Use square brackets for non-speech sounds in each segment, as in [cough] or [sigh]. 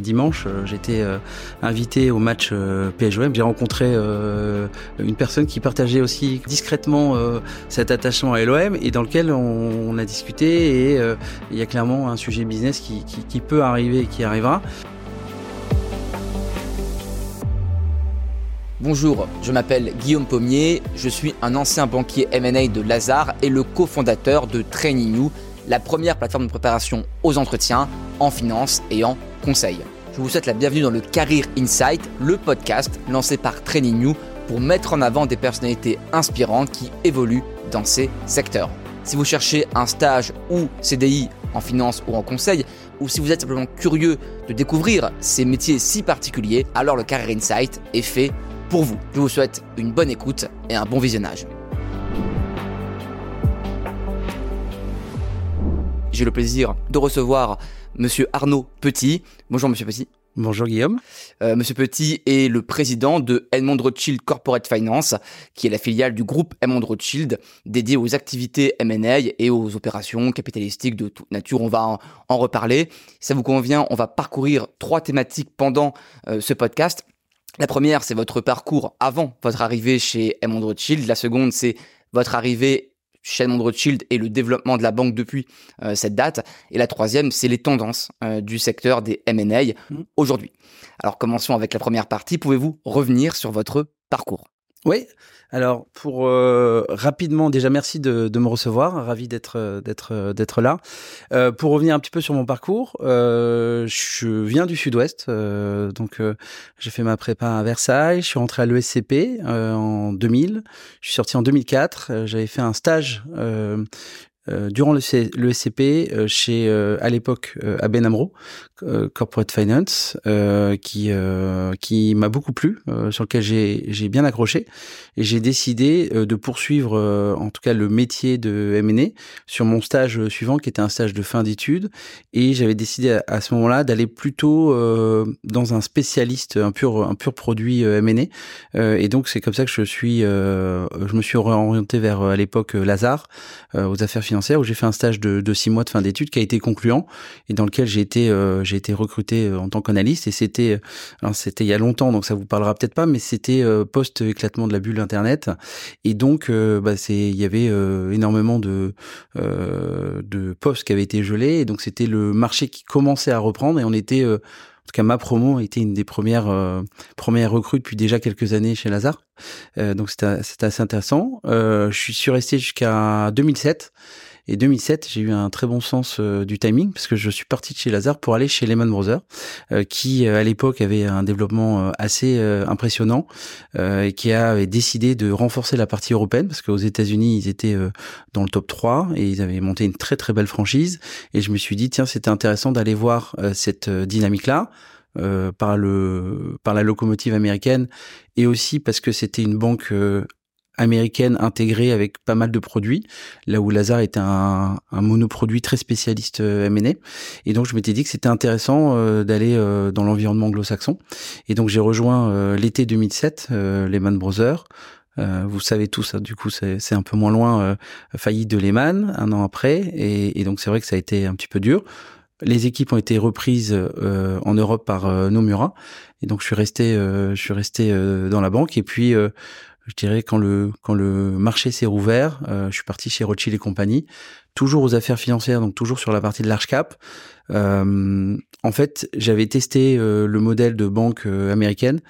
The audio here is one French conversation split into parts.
Dimanche, j'étais invité au match PSGOM. J'ai rencontré une personne qui partageait aussi discrètement cet attachement à l'OM et dans lequel on, a discuté et il y a clairement un sujet business qui, qui peut arriver et qui arrivera. Bonjour, je m'appelle Guillaume Pommier, je suis un ancien banquier M&A de Lazare et le cofondateur de Training You, la première plateforme de préparation aux entretiens en finance et en Je vous souhaite la bienvenue dans le Career Insight, le podcast lancé par Training You pour mettre en avant des personnalités inspirantes qui évoluent dans ces secteurs. Si vous cherchez un stage ou CDI en finance ou en conseil, ou si vous êtes simplement curieux de découvrir ces métiers si particuliers, alors le Career Insight est fait pour vous. Je vous souhaite une bonne écoute et un bon visionnage. J'ai le plaisir de recevoir Monsieur Arnaud Petit. Bonjour Monsieur Petit. Bonjour Guillaume. Euh, Monsieur Petit est le président de Edmond Rothschild Corporate Finance, qui est la filiale du groupe Edmond Rothschild dédiée aux activités M&A et aux opérations capitalistiques de toute nature. On va en, reparler. Si ça vous convient, on va parcourir trois thématiques pendant euh, ce podcast. La première, c'est votre parcours avant votre arrivée chez Edmond Rothschild. La seconde, c'est votre arrivée Edmond Rothschild et le développement de la banque depuis euh, cette date. Et la troisième, c'est les tendances euh, du secteur des M&A mmh. aujourd'hui. Alors commençons avec la première partie. Pouvez-vous revenir sur votre parcours? Oui. Alors pour euh, rapidement déjà merci de, me recevoir, ravi d'être euh, d'être euh, d'être là. Euh, pour revenir un petit peu sur mon parcours, euh, je viens du Sud-Ouest, donc j'ai fait ma prépa à Versailles, je suis rentré à l'ESCP en 2000, je suis sorti en 2004, j'avais fait un stage durant le, le SCP chez à l'époque Aben Amro Corporate Finance qui qui m'a beaucoup plu sur lequel j'ai j'ai bien accroché. Et j'ai décidé de poursuivre en tout cas le métier de M&A sur mon stage suivant qui était un stage de fin d'études. Et j'avais décidé à, ce moment-là d'aller plutôt dans un spécialiste un pur un pur produit M&A et donc c'est comme ça que je suis je me suis orienté vers à l'époque Lazare aux affaires financières où j'ai fait un stage de, six mois de fin d'études qui a été concluant et dans lequel j'ai été euh, j'ai été recruté euh, en tant qu'analyste et c'était alors c'était il y a longtemps donc ça vous parlera peut-être pas mais c'était euh, post éclatement de la bulle internet et donc bah, c'est il y avait énormément de de postes qui avaient été gelés et donc c'était le marché qui commençait à reprendre et on était en tout cas, ma promo était une des premières premières recrues depuis déjà quelques années chez Lazare. donc c'était assez intéressant. je suis resté jusqu'à 2007 et 2007, j'ai eu un très bon sens euh, du timing parce que je suis parti de chez Lazare pour aller chez Lehman Brothers, euh, qui euh, à l'époque avait un développement assez impressionnant et qui avait décidé de renforcer la partie européenne parce qu'aux États-Unis, ils étaient dans le top 3 et ils avaient monté une très très belle franchise. Et je me suis dit, tiens, c'était intéressant d'aller voir cette dynamique-là. par le par la locomotive américaine et aussi parce que c'était une banque américaine intégrée avec pas mal de produits, là où Lazare était un, un monoproduit très spécialiste euh, M&A. Et donc je m'étais dit que c'était intéressant euh, d'aller euh, dans l'environnement anglo-saxon. Et donc j'ai rejoint l'été 2007 Lehman Brothers. vous savez tout ça, du coup c'est un peu moins loin, faillite de Lehman un an après, et, et donc c'est vrai que ça a été un petit peu dur. Les équipes ont été reprises en Europe par Nomura, et donc je suis resté, je suis resté dans la banque. Et puis je dirais quand le quand le marché s'est rouvert, euh, je suis parti chez Rothschild et compagnie, toujours aux affaires financières, donc toujours sur la partie de large cap. Euh, en fait, j'avais testé euh, le modèle de banque euh, américaine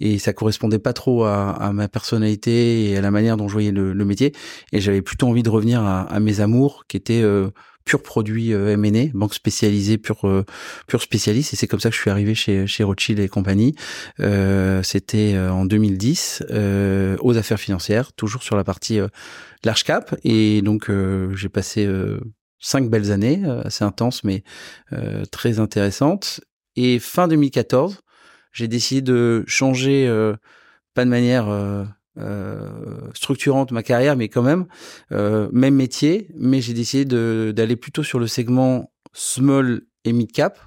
et ça correspondait pas trop à, à, ma personnalité et à la manière dont je voyais le, le métier. Et j'avais plutôt envie de revenir à, à mes amours, qui étaient pur produit euh, M&A, banque spécialisée, pur euh, pur spécialiste. Et c'est comme ça que je suis arrivé chez chez Rothschild et compagnie. Euh, C'était euh, en 2010 euh, aux affaires financières, toujours sur la partie large cap. Et donc j'ai passé cinq belles années, assez intenses mais très intéressantes. Et fin 2014, j'ai décidé de changer, pas de manière euh, structurante ma carrière, mais quand même euh, même métier. Mais j'ai décidé d'aller plutôt sur le segment small et mid cap,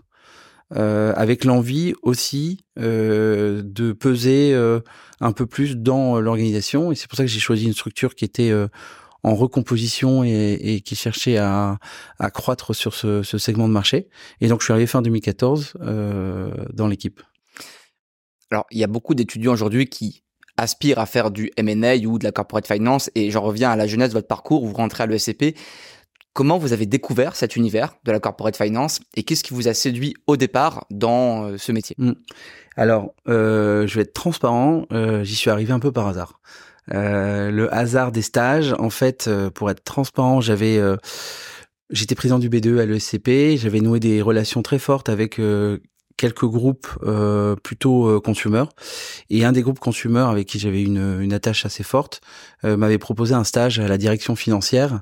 euh, avec l'envie aussi euh, de peser euh, un peu plus dans l'organisation. Et c'est pour ça que j'ai choisi une structure qui était en recomposition et, qui cherchait à, à croître sur ce, ce, segment de marché. Et donc je suis arrivé fin 2014 dans l'équipe. Alors il y a beaucoup d'étudiants aujourd'hui qui aspirent à faire du M&A ou de la corporate finance et j'en reviens à la jeunesse de votre parcours, vous rentrez à l'ESCP. Comment vous avez découvert cet univers de la corporate finance et qu'est-ce qui vous a séduit au départ dans euh, ce métier? Mmh. Alors, euh, je vais être transparent, euh, j'y suis arrivé un peu par hasard. le hasard des stages, en fait, pour être transparent, j'avais j'étais président du B2 à l'ESCP, j'avais noué des relations très fortes avec quelques groupes euh, plutôt euh, consumer et un des groupes consumer avec qui j'avais une, une attache assez forte euh, m'avait proposé un stage à la direction financière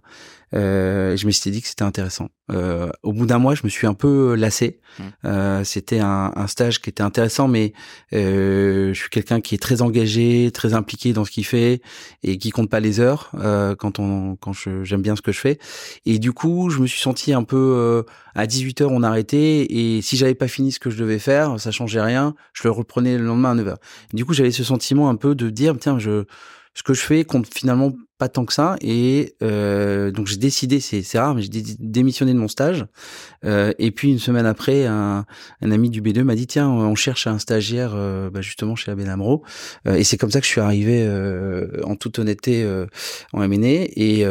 euh, je me suis dit que c'était intéressant. Euh, au bout d'un mois, je me suis un peu lassé. Mmh. Euh, c'était un, un, stage qui était intéressant, mais euh, je suis quelqu'un qui est très engagé, très impliqué dans ce qu'il fait et qui compte pas les heures euh, quand on quand j'aime bien ce que je fais. Et du coup, je me suis senti un peu euh, à 18 h on arrêtait et si j'avais pas fini ce que je devais faire, ça changeait rien. Je le reprenais le lendemain à 9 h Du coup, j'avais ce sentiment un peu de dire tiens, je ce que je fais compte finalement pas tant que ça. Et euh, donc j'ai décidé c'est rare mais j'ai démissionné de mon stage. Euh, et puis une semaine après un, un ami du B2 m'a dit tiens on cherche un stagiaire euh, bah, justement chez ABN Amro. Euh, et c'est comme ça que je suis arrivé euh, en toute honnêteté en M&A et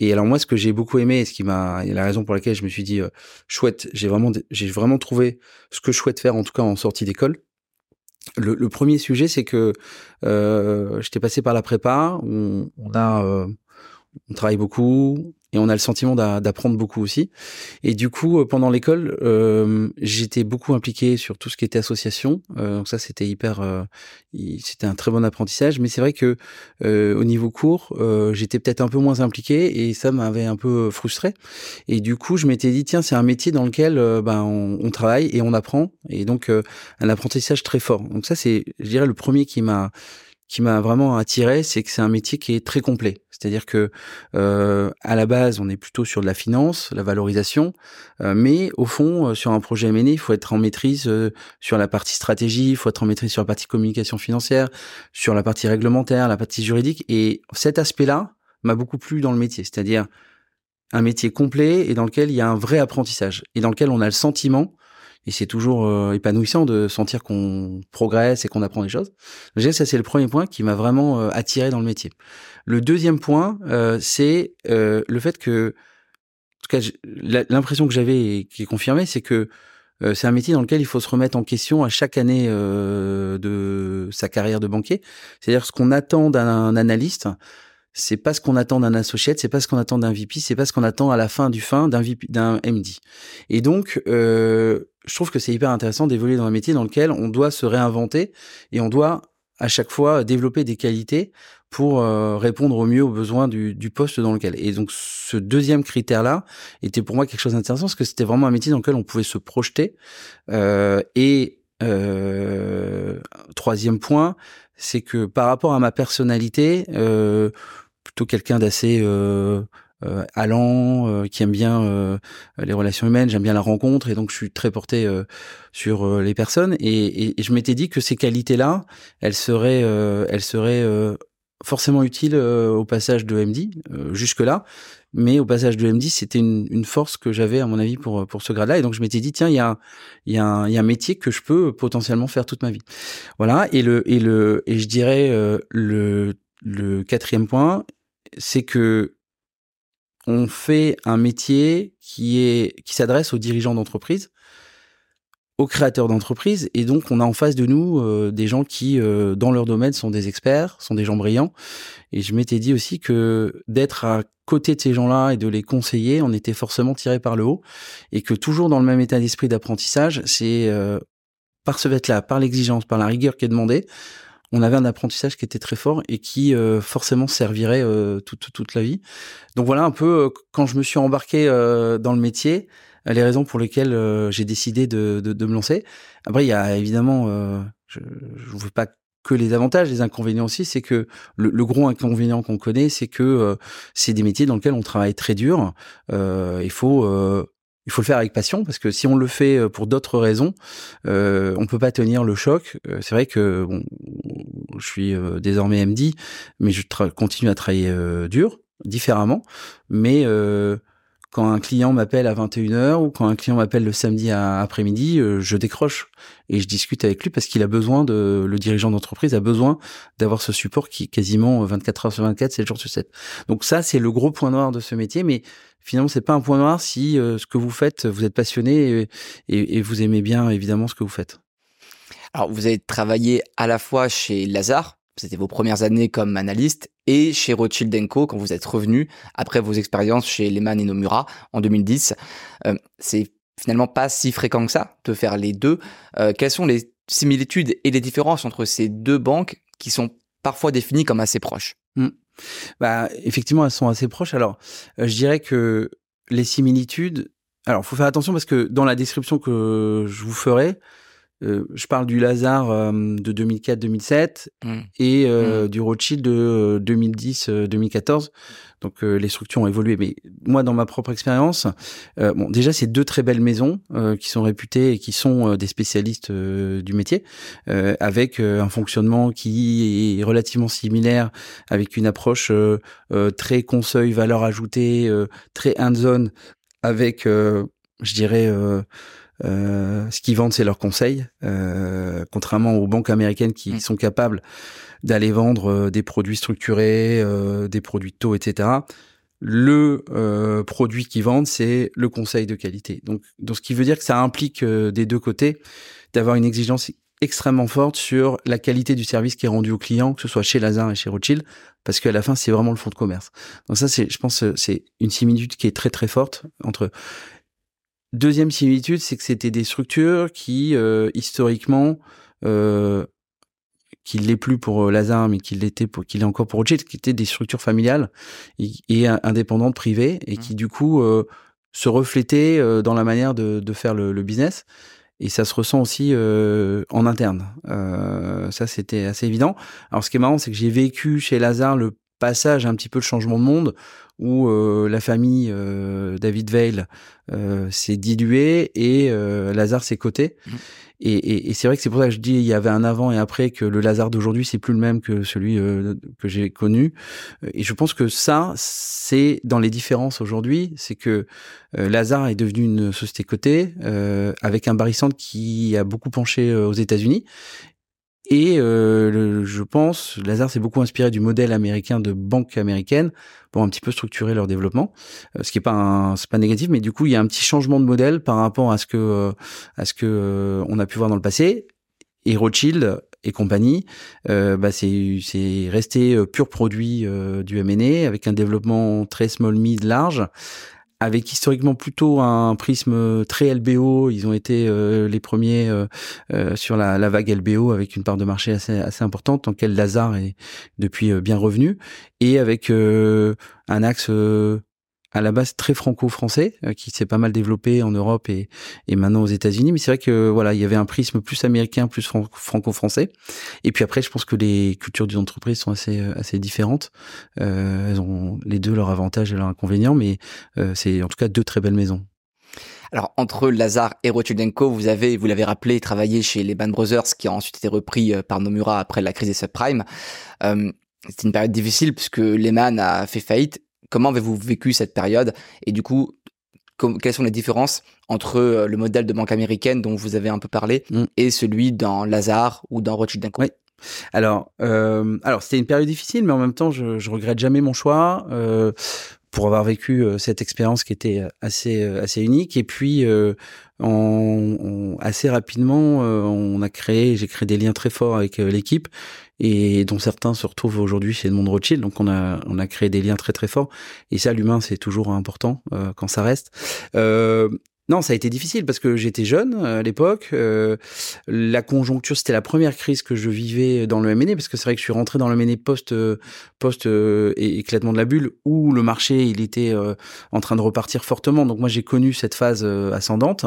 et alors moi ce que j'ai beaucoup aimé ce qui m'a la raison pour laquelle je me suis dit chouette j'ai vraiment j'ai vraiment trouvé ce que je souhaite faire en tout cas en sortie d'école le, premier sujet, c'est que euh, j'étais passé par la prépa. On, on euh, on travaille beaucoup, et on a le sentiment d'apprendre beaucoup aussi. Et du coup, euh, pendant l'école, euh, j'étais beaucoup impliqué sur tout ce qui était association. Euh, donc ça, c'était hyper, c'était un très bon apprentissage. Mais c'est vrai que au niveau cours, j'étais peut-être un peu moins impliqué et ça m'avait un peu frustré. Et du coup, je m'étais dit tiens, c'est un métier dans lequel ben on, on, travaille et on apprend. Et donc un apprentissage très fort. Donc ça, c'est, je dirais, le premier qui m'a qui m'a vraiment attiré, c'est que c'est un métier qui est très complet. C'est-à-dire que euh, à la base, on est plutôt sur de la finance, la valorisation, euh, mais au fond, euh, sur un projet M&A, il faut être en maîtrise euh, sur la partie stratégie, il faut être en maîtrise sur la partie communication financière, sur la partie réglementaire, la partie juridique. Et cet aspect-là m'a beaucoup plu dans le métier, c'est-à-dire un métier complet et dans lequel il y a un vrai apprentissage et dans lequel on a le sentiment et c'est toujours euh, épanouissant de sentir qu'on progresse et qu'on apprend des choses. Déjà, ça c'est le premier point qui m'a vraiment euh, attiré dans le métier. Le deuxième point, euh, c'est le fait que, en tout cas, l'impression que j'avais et qui est confirmée, c'est que c'est un métier dans lequel il faut se remettre en question à chaque année de sa carrière de banquier. C'est-à-dire ce qu'on attend d'un analyste, c'est pas ce qu'on attend d'un associate, c'est pas ce qu'on attend d'un VP, c'est pas ce qu'on attend à la fin du fin d'un d'un MD. Et donc, euh, je trouve que c'est hyper intéressant d'évoluer dans un métier dans lequel on doit se réinventer et on doit à chaque fois développer des qualités pour euh, répondre au mieux aux besoins du, poste dans lequel. Et donc ce deuxième critère-là était pour moi quelque chose d'intéressant parce que c'était vraiment un métier dans lequel on pouvait se projeter. Euh, et euh, troisième point, c'est que par rapport à ma personnalité, euh, plutôt quelqu'un d'assez euh, euh, allant, euh, qui aime bien euh, les relations humaines, j'aime bien la rencontre et donc je suis très porté euh, sur les personnes. Et, et, je m'étais dit que ces qualités-là, elles seraient, elles seraient forcément utiles au passage de MD jusque là, mais au passage de MD c'était une, une, force que j'avais à mon avis pour pour ce grade-là. Et donc je m'étais dit tiens il y a il y a un, il y a un métier que je peux potentiellement faire toute ma vie, voilà. Et le et le et je dirais le le quatrième point c'est que on fait un métier qui est qui s'adresse aux dirigeants d'entreprise, aux créateurs d'entreprise, et donc on a en face de nous euh, des gens qui, euh, dans leur domaine, sont des experts, sont des gens brillants. Et je m'étais dit aussi que d'être à côté de ces gens-là et de les conseiller, on était forcément tiré par le haut, et que toujours dans le même état d'esprit d'apprentissage, c'est euh, par ce fait-là, par l'exigence, par la rigueur qui est demandée, on avait un apprentissage qui était très fort et qui euh, forcément servirait euh, toute, toute la vie. Donc voilà un peu euh, quand je me suis embarqué dans le métier, les raisons pour lesquelles j'ai décidé de, de, de, me lancer. Après, il y a évidemment, je ne veux pas que les avantages, les inconvénients aussi, c'est que le, le, gros inconvénient qu'on connaît, c'est que c'est des métiers dans lesquels on travaille très dur. il faut il faut le faire avec passion parce que si on le fait euh, pour d'autres raisons, euh, on peut pas tenir le choc. Euh, c'est vrai que bon, je suis euh, désormais MD, mais je continue à travailler dur différemment, mais quand un client m'appelle à 21h ou quand un client m'appelle le samedi après-midi, euh, je décroche et je discute avec lui parce qu'il a besoin de, le dirigeant d'entreprise a besoin d'avoir ce support qui est quasiment 24 heures sur 24, 7 jours sur 7. Donc ça, c'est le gros point noir de ce métier, mais finalement, c'est pas un point noir si euh, ce que vous faites, vous êtes passionné et, et, vous aimez bien évidemment ce que vous faites. Alors, vous avez travaillé à la fois chez Lazare, c'était vos premières années comme analyste, et chez Rothschild Co quand vous êtes revenu après vos expériences chez Lehman et Nomura en 2010. Euh, c'est finalement pas si fréquent que ça de faire les deux. Euh, quelles sont les similitudes et les différences entre ces deux banques qui sont parfois définies comme assez proches? Mmh. Bah, effectivement, elles sont assez proches. Alors, euh, je dirais que les similitudes. Alors, faut faire attention parce que dans la description que je vous ferai, euh, je parle du Lazare euh, de 2004-2007 mmh. et euh, mmh. du Rothschild de 2010-2014. Donc les structures ont évolué. Mais moi, dans ma propre expérience, bon, déjà c'est deux très belles maisons qui sont réputées et qui sont des spécialistes du métier, avec un fonctionnement qui est relativement similaire, avec une approche très conseil, valeur ajoutée, très hands-on, avec, je dirais euh, ce qu'ils vendent, c'est leurs conseils, euh, contrairement aux banques américaines qui sont capables d'aller vendre euh, des produits structurés, euh, des produits de taux, etc. Le euh, produit qu'ils vendent, c'est le conseil de qualité. Donc, donc, ce qui veut dire que ça implique des deux côtés d'avoir une exigence extrêmement forte sur la qualité du service qui est rendu au client, que ce soit chez Lazare et chez Rothschild, parce qu'à la fin, c'est vraiment le fonds de commerce. Donc ça, c'est, je pense, c'est une similitude qui est très très forte entre Deuxième similitude, c'est que c'était des structures qui, euh, historiquement, euh, qui l'est plus pour euh, Lazare, mais qui l'était pour, qu'il est encore pour Rothschild, qui étaient des structures familiales et, indépendantes, privées, et mmh. qui du coup euh, se reflétaient euh, dans la manière de, de faire le, le, business. Et ça se ressent aussi en interne. ça, c'était assez évident. Alors, ce qui est marrant, c'est que j'ai vécu chez Lazare le passage, un petit peu le changement de monde, où euh, la famille euh, David Veil euh, s'est diluée et Lazare s'est coté. Mmh. Et, et, et c'est vrai que c'est pour ça que je dis il y avait un avant et après que le Lazare d'aujourd'hui c'est plus le même que celui que j'ai connu. Et je pense que ça c'est dans les différences aujourd'hui, c'est que Lazare est devenu une société cotée avec un barissante qui a beaucoup penché aux États-Unis et euh, je pense, Lazare s'est beaucoup inspiré du modèle américain de banque américaine pour un petit peu structurer leur développement, euh, ce qui est pas c'est pas négatif, mais du coup il y a un petit changement de modèle par rapport à ce que euh, à ce que on a pu voir dans le passé. Et Rothschild et compagnie, bah c'est c'est resté pur produit du M&A avec un développement très small mid large avec historiquement plutôt un prisme très LBO. Ils ont été euh, les premiers euh, euh, sur la, la, vague LBO avec une part de marché assez, assez importante, dans lequel Lazare est depuis bien revenu, et avec un axe à la base très franco-français, euh, qui s'est pas mal développé en Europe et, et maintenant aux États-Unis. Mais c'est vrai que voilà, il y avait un prisme plus américain, plus franco-français. Et puis après, je pense que les cultures d'une entreprise sont assez euh, assez différentes. Euh, elles ont les deux leurs avantages et leurs inconvénients, mais euh, c'est en tout cas deux très belles maisons. Alors entre Lazare et Rothschild Co, vous avez, vous l'avez rappelé, travaillé chez les Band Brothers, qui a ensuite été repris par Nomura après la crise des subprimes. Euh, c'était une période difficile puisque Lehman a fait faillite Comment avez-vous vécu cette période Et du coup, quelles sont les différences entre euh, le modèle de banque américaine dont vous avez un peu parlé mm. et celui dans Lazare ou dans Rothschild Co? Oui. Alors, euh, alors c'était une période difficile, mais en même temps, je, je regrette jamais mon choix euh, pour avoir vécu euh, cette expérience qui était assez assez unique. Et puis, on, assez rapidement, on a créé, j'ai créé des liens très forts avec l'équipe et dont certains se retrouvent aujourd'hui chez Edmond Rothschild. Donc on a on a créé des liens très très forts. Et ça, l'humain, c'est toujours important euh, quand ça reste. Euh, non, ça a été difficile parce que j'étais jeune euh, à l'époque. Euh, la conjoncture, c'était la première crise que je vivais dans le M&A parce que c'est vrai que je suis rentré dans le M&A post post éclatement de la bulle où le marché il était en train de repartir fortement. Donc moi j'ai connu cette phase ascendante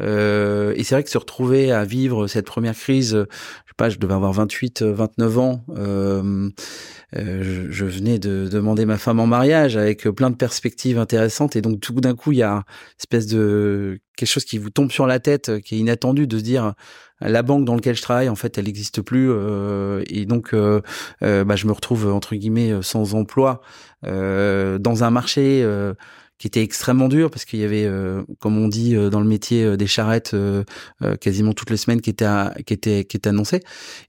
et c'est vrai que se retrouver à vivre cette première crise pas, je devais avoir 28, 29 ans. Euh, euh, je, venais de demander ma femme en mariage avec plein de perspectives intéressantes et donc tout d'un coup il y a une espèce de de quelque chose qui vous tombe sur la tête, qui est inattendu, de se dire la banque dans laquelle je travaille, en fait, elle n'existe plus, et donc bah, je me retrouve entre guillemets sans emploi dans un marché qui était extrêmement dur parce qu'il y avait, euh, comme on dit euh, dans le métier, euh, des charrettes quasiment toutes les semaines qui étaient qui étaient qui étaient annoncées.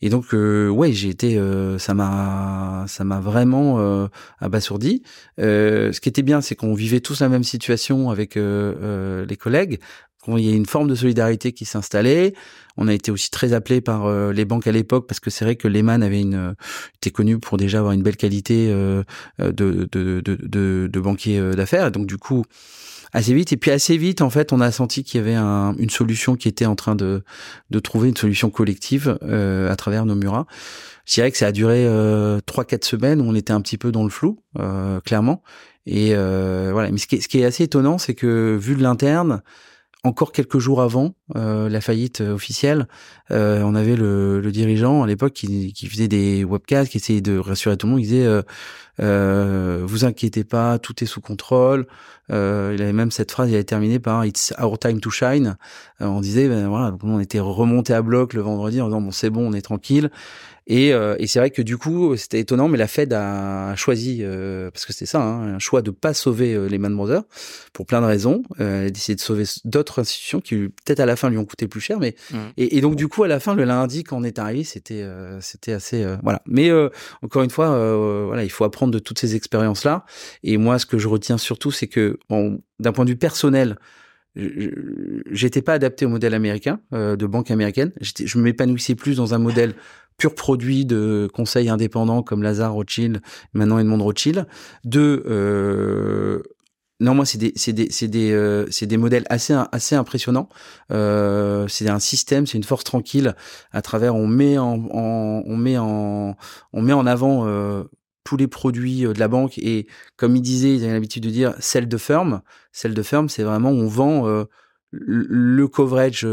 Et donc ouais, j'ai été, ça m'a ça m'a vraiment abasourdi. ce qui était bien, c'est qu'on vivait tous la même situation avec les collègues. Il y a une forme de solidarité qui s'installait. On a été aussi très appelé par euh, les banques à l'époque parce que c'est vrai que Lehman avait une euh, était connu pour déjà avoir une belle qualité euh, de, de, de, de, de banquier d'affaires. Donc du coup, assez vite. Et puis assez vite, en fait, on a senti qu'il y avait un, une solution qui était en train de, de trouver une solution collective euh, à travers nos Nomura. Je dirais que ça a duré trois, quatre semaines où on était un petit peu dans le flou, euh, clairement. Et voilà. Mais ce qui, est, ce qui est assez étonnant, c'est que vu de l'interne, encore quelques jours avant euh, la faillite euh, officielle, euh, on avait le, dirigeant à l'époque qui, qui, faisait des webcasts, qui essayait de rassurer tout le monde. Il disait "Vous inquiétez pas, tout est sous contrôle." il avait même cette phrase, il avait terminé par "It's our time to shine." on disait, ben voilà, donc on était remonté à bloc le vendredi en disant "Bon, c'est bon, on est tranquille." Et, euh, et c'est vrai que du coup, c'était étonnant, mais la Fed a choisi, euh, parce que c'était ça, hein, un choix de pas sauver euh, les Man Brothers pour plein de raisons. elle a décidé de sauver d'autres institutions qui peut-être à la fin lui ont coûté plus cher, mais mmh. et, et, donc du coup à la fin le lundi quand on est arrivé, c'était c'était assez voilà. Mais encore une fois, voilà, il faut apprendre de toutes ces expériences là. Et moi, ce que je retiens surtout, c'est que d'un point de vue personnel, j'étais pas adapté au modèle américain de banque américaine. Je m'épanouissais plus dans un modèle pur produit de conseils indépendants comme Lazare Rothschild, maintenant Edmond Rothschild. Deux, euh, non, moi, c'est des, c'est des, c'est des, euh, c'est des modèles assez, assez impressionnants. Euh, c'est un système, c'est une force tranquille. À travers, on met en, on met en, on met en avant euh, tous les produits euh, de la banque et, comme il disait, il avait l'habitude de dire, celle de firme. Celle de firme, c'est vraiment on vend euh, le coverage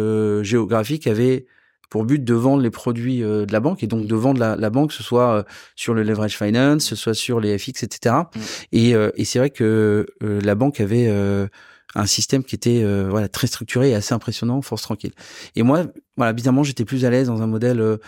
géographique avait pour but de vendre les produits euh, de la banque et donc de vendre la, la banque, ce soit euh, sur le leverage finance, ce soit sur les FX, etc. Et, mm. euh, et c'est vrai que la banque avait un système qui était voilà très structuré et assez impressionnant, force tranquille. Et moi, voilà, bizarrement, j'étais plus à l'aise dans un modèle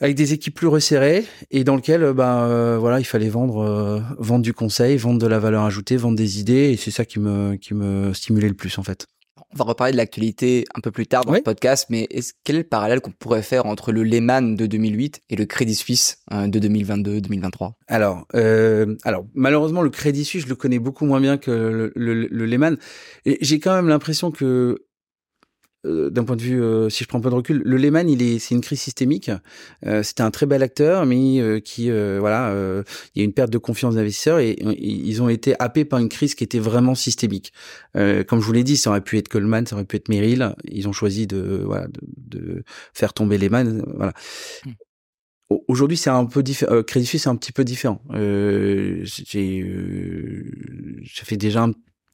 avec des équipes plus resserrées et dans lequel ben voilà il fallait vendre vendre du conseil vendre de la valeur ajoutée vendre des idées et c'est ça qui me qui me stimulait le plus en fait on va reparler de l'actualité un peu plus tard dans le podcast, mais est-ce, quel est le parallèle qu'on pourrait faire entre le Lehman de 2008 et le Crédit Suisse hein, de 2022-2023 Alors, euh, alors malheureusement, le Crédit Suisse, je le connais beaucoup moins bien que le, le, le Lehman. Et j'ai quand même l'impression que euh, d'un point de vue, euh, si je prends un peu de recul, le Lehman, il est, c'est une crise systémique. Euh, c'était un très bel acteur, mais qui, voilà, il y a une perte de confiance des investisseurs et, ils ont été happés par une crise qui était vraiment systémique. comme je vous l'ai dit, ça aurait pu être Goldman, ça aurait pu être Merrill. Ils ont choisi de, voilà, de, faire tomber Lehman. Voilà. Hmm. Aujourd'hui, c'est un peu différent. Crédit Suisse, c'est un petit peu différent. j'ai, ça fait déjà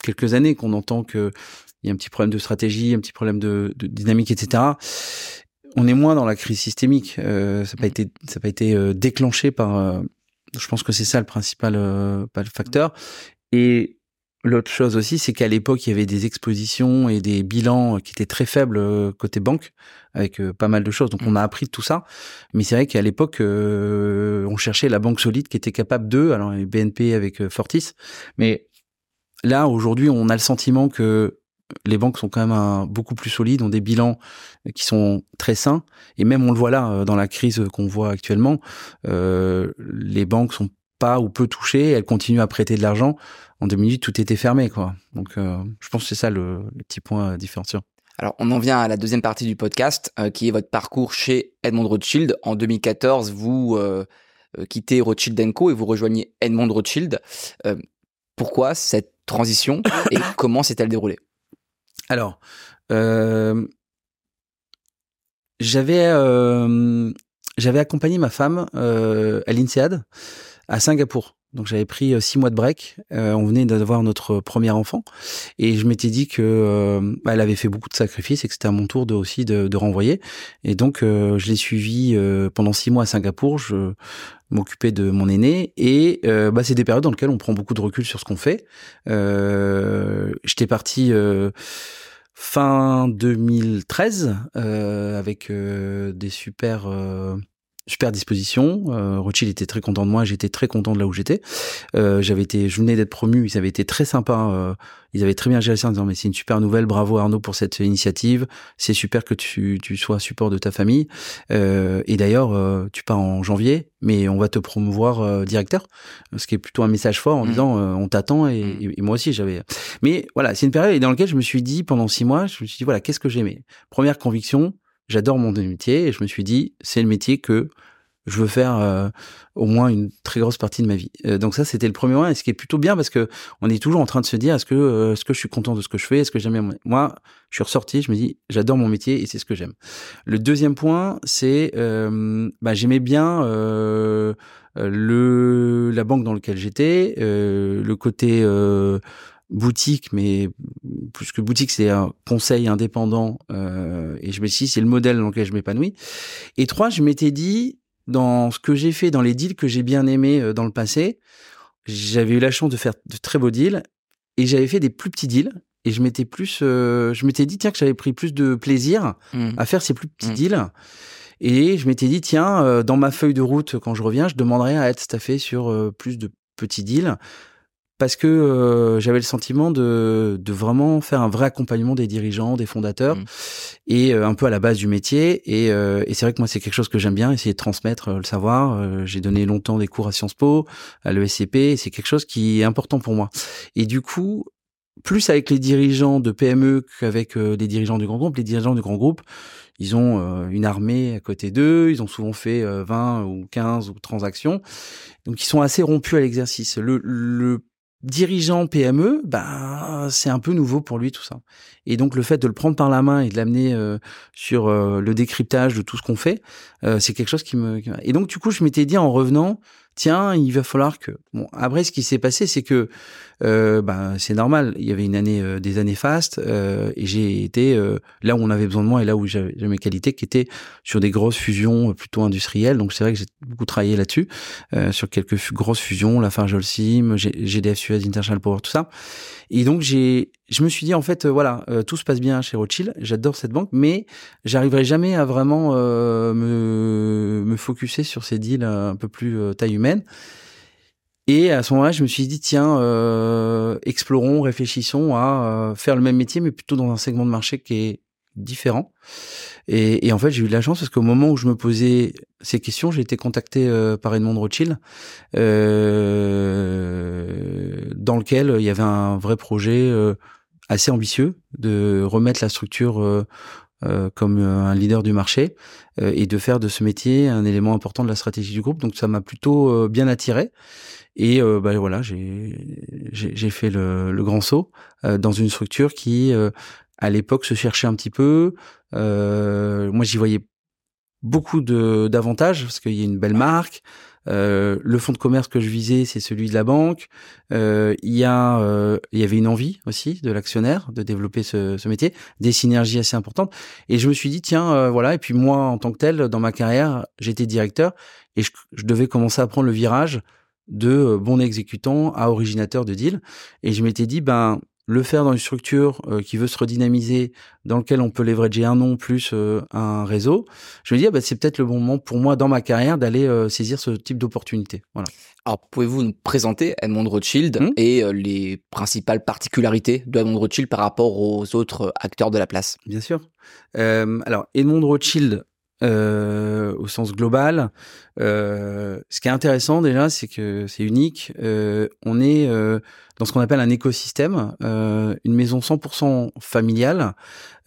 quelques années qu'on entend que il y a un petit problème de stratégie, un petit problème de, de dynamique, etc. On est moins dans la crise systémique. Euh, ça n'a pas été, ça pas été euh, déclenché par. Euh, je pense que c'est ça le principal euh, facteur. Et l'autre chose aussi, c'est qu'à l'époque, il y avait des expositions et des bilans qui étaient très faibles côté banque, avec pas mal de choses. Donc, on a appris de tout ça. Mais c'est vrai qu'à l'époque, on cherchait la banque solide qui était capable de. Alors, BNP avec Fortis, mais là aujourd'hui, on a le sentiment que les banques sont quand même beaucoup plus solides, ont des bilans qui sont très sains. Et même on le voit là euh, dans la crise qu'on voit actuellement, euh, les banques sont pas ou peu touchées, elles continuent à prêter de l'argent. En 2008, tout était fermé, quoi. Donc, euh, je pense que c'est ça le, petit point différenciant. Alors, on en vient à la deuxième partie du podcast, qui est votre parcours chez Edmond Rothschild. En 2014, vous quittez Rothschild Co et vous rejoignez Edmond Rothschild. pourquoi cette transition et comment s'est-elle déroulée? Alors, euh, j'avais euh, j'avais accompagné ma femme euh, à l'INSEAD à Singapour. Donc j'avais pris six mois de break. on venait d'avoir notre premier enfant et je m'étais dit que elle avait fait beaucoup de sacrifices et que c'était à mon tour aussi de, de renvoyer. Et donc je l'ai suivi pendant six mois à Singapour. M'occuper de mon aîné. Et euh, bah, c'est des périodes dans lesquelles on prend beaucoup de recul sur ce qu'on fait. Euh, J'étais parti euh, fin 2013 euh, avec des super super disposition. Euh, Rothschild était très content de moi, j'étais très content de là où j'étais. Euh, j'avais été, je venais d'être promu, ils avaient été très sympas. Euh, ils avaient très bien géré ça en disant mais c'est une super nouvelle, bravo Arnaud pour cette initiative. C'est super que tu, tu sois support de ta famille. Euh, et d'ailleurs, euh, tu pars en janvier, mais on va te promouvoir euh, directeur, ce qui est plutôt un message fort en mmh. disant on t'attend et, mmh. et, et, moi aussi j'avais. Mais voilà, c'est une période dans laquelle je me suis dit pendant six mois, je me suis dit voilà qu'est-ce que j'aimais? Première conviction, j'adore mon métier et je me suis dit c'est le métier que je veux faire euh, au moins une très grosse partie de ma vie. Euh, donc ça c'était le premier point et ce qui est plutôt bien parce que on est toujours en train de se dire est-ce que euh, est-ce que je suis content de ce que je fais, est-ce que j'aime bien moi je suis ressorti, je me dis j'adore mon métier et c'est ce que j'aime. Le deuxième point c'est bah, j'aimais bien le la banque dans laquelle j'étais, le côté boutique, mais plus que boutique, c'est un conseil indépendant. Euh, et je me suis dit, c'est le modèle dans lequel je m'épanouis. Et trois, je m'étais dit, dans ce que j'ai fait, dans les deals que j'ai bien aimés euh, dans le passé, j'avais eu la chance de faire de très beaux deals et j'avais fait des plus petits deals. Et je m'étais plus, euh, je m'étais dit tiens que j'avais pris plus de plaisir mmh. à faire ces plus petits mmh. deals. Et je m'étais dit tiens dans ma feuille de route quand je reviens, je demanderai à être staffé sur plus de petits deals parce que euh, j'avais le sentiment de, de vraiment faire un vrai accompagnement des dirigeants, des fondateurs, mmh. et euh, un peu à la base du métier. Et, euh, et c'est vrai que moi, c'est quelque chose que j'aime bien, essayer de transmettre le savoir. J'ai donné longtemps des cours à Sciences Po, à l'ESCP, et c'est quelque chose qui est important pour moi. Et du coup, plus avec les dirigeants de PME qu'avec les dirigeants du grand groupe, les dirigeants du grand groupe, ils ont une armée à côté d'eux, ils ont souvent fait 20 ou 15 ou transactions, donc ils sont assez rompus à l'exercice. Le, le dirigeant PME, ben c'est un peu nouveau pour lui tout ça. Et donc le fait de le prendre par la main et de l'amener euh, sur euh, le décryptage de tout ce qu'on fait, euh, c'est quelque chose qui me. Et donc du coup, je m'étais dit en revenant, tiens, il va falloir que. Bon, après, ce qui s'est passé, c'est que euh, bah, c'est normal. Il y avait une année, euh, des années fastes, euh, et j'ai été euh, là où on avait besoin de moi et là où j'avais mes qualités, qui étaient sur des grosses fusions plutôt industrielles. Donc c'est vrai que j'ai beaucoup travaillé là-dessus, sur quelques grosses fusions, la Sim, GDF Suez, International Power, tout ça. Et donc j'ai, je me suis dit en fait, voilà, tout se passe bien chez Rothschild. J'adore cette banque, mais j'arriverai jamais à vraiment me me focuser sur ces deals un peu plus taille humaine. Et à ce moment-là, je me suis dit, tiens, euh, explorons, réfléchissons à euh, faire le même métier, mais plutôt dans un segment de marché qui est différent. Et, et en fait, j'ai eu de la chance parce qu'au moment où je me posais ces questions, j'ai été contacté euh, par Edmond Rothschild, euh, dans lequel il y avait un vrai projet euh, assez ambitieux de remettre la structure euh, comme un leader du marché et de faire de ce métier un élément important de la stratégie du groupe. Donc ça m'a plutôt bien attiré. Et euh, bah, voilà, j'ai fait le, le, grand saut euh, dans une structure qui, euh, à l'époque, se cherchait un petit peu. Euh, moi, j'y voyais beaucoup d'avantages parce qu'il y a une belle marque. Euh, le fonds de commerce que je visais, c'est celui de la banque. Euh, il y a, euh, il y avait une envie aussi de l'actionnaire de développer ce, ce, métier, des synergies assez importantes. Et je me suis dit tiens, voilà. Et puis moi, en tant que tel, dans ma carrière, j'étais directeur et je, je, devais commencer à prendre le virage de euh, bon exécutant à originateur de deal. Et je m'étais dit, ben, le faire dans une structure euh, qui veut se redynamiser, dans lequel on peut leverager un nom plus euh, un réseau, je me dis, ah, ben, c'est peut-être le bon moment pour moi dans ma carrière d'aller saisir ce type d'opportunité. Voilà. Alors, pouvez-vous nous présenter Edmond Rothschild mmh. et les principales particularités de Edmond Rothschild par rapport aux autres acteurs de la place? Bien sûr. alors, Edmond Rothschild, euh, au sens global. Euh, ce qui est intéressant déjà, c'est que c'est unique. Euh, on est dans ce qu'on appelle un écosystème, une maison 100% familiale,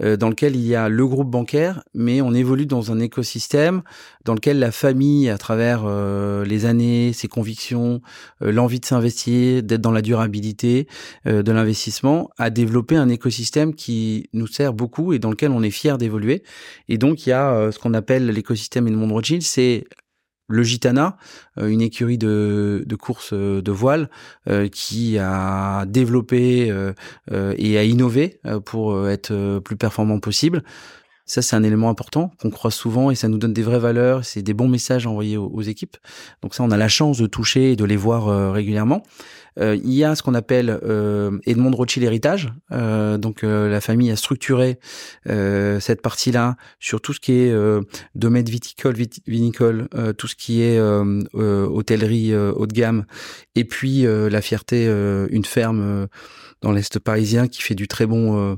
dans lequel il y a le groupe bancaire, mais on évolue dans un écosystème dans lequel la famille, à travers les années, ses convictions, l'envie de s'investir, d'être dans la durabilité de l'investissement, a développé un écosystème qui nous sert beaucoup et dans lequel on est fier d'évoluer. Et donc il y a ce qu'on appelle l'écosystème Edmond Rothschild, c'est le Gitana, euh, une écurie de, de course euh, de voile euh, qui a développé et a innové pour être plus performant possible. Ça, c'est un élément important qu'on croise souvent et ça nous donne des vraies valeurs. C'est des bons messages envoyés aux, équipes. Donc ça, on a la chance de toucher et de les voir euh, régulièrement. Euh, il y a ce qu'on appelle euh, Edmond Rothschild héritage. Euh, donc la famille a structuré cette partie-là sur tout ce qui est domaine viticole, vinicole, tout ce qui est hôtellerie haut de gamme, et puis la fierté, une ferme dans l'est parisien qui fait du très bon euh,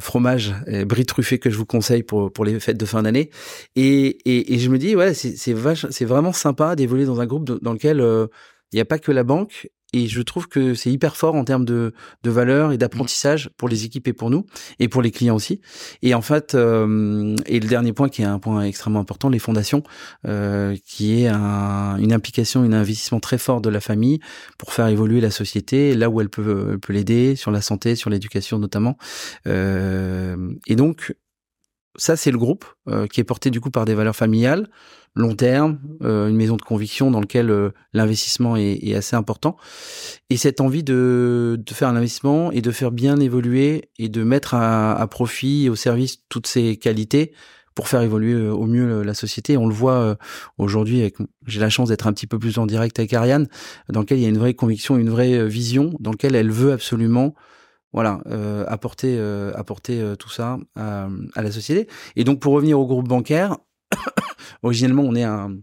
fromage et brie truffé que je vous conseille pour pour les fêtes de fin d'année. Et, et, et je me dis ouais c'est vraiment sympa d'évoluer dans un groupe dans lequel euh, il n'y a pas que la banque et je trouve que c'est hyper fort en termes de, de valeur et d'apprentissage pour les équipes et pour nous et pour les clients aussi. Et en fait, euh, et le dernier point qui est un point extrêmement important, les fondations, euh, qui est un, une implication, un investissement très fort de la famille pour faire évoluer la société là où elle peut, peut l'aider sur la santé, sur l'éducation notamment. Euh, et donc ça, c'est le groupe euh, qui est porté du coup par des valeurs familiales, long terme, euh, une maison de conviction dans lequel euh, l'investissement est, est, assez important, et cette envie de, de, faire un investissement et de faire bien évoluer et de mettre à, à profit et au service toutes ces qualités pour faire évoluer au mieux la société. On le voit aujourd'hui, avec, j'ai la chance d'être un petit peu plus en direct avec Ariane, dans lequel il y a une vraie conviction, une vraie vision, dans lequel elle veut absolument voilà, euh, apporter, euh, apporter euh, tout ça à, à, la société. Et donc, pour revenir au groupe bancaire, [coughs] originellement, on est un,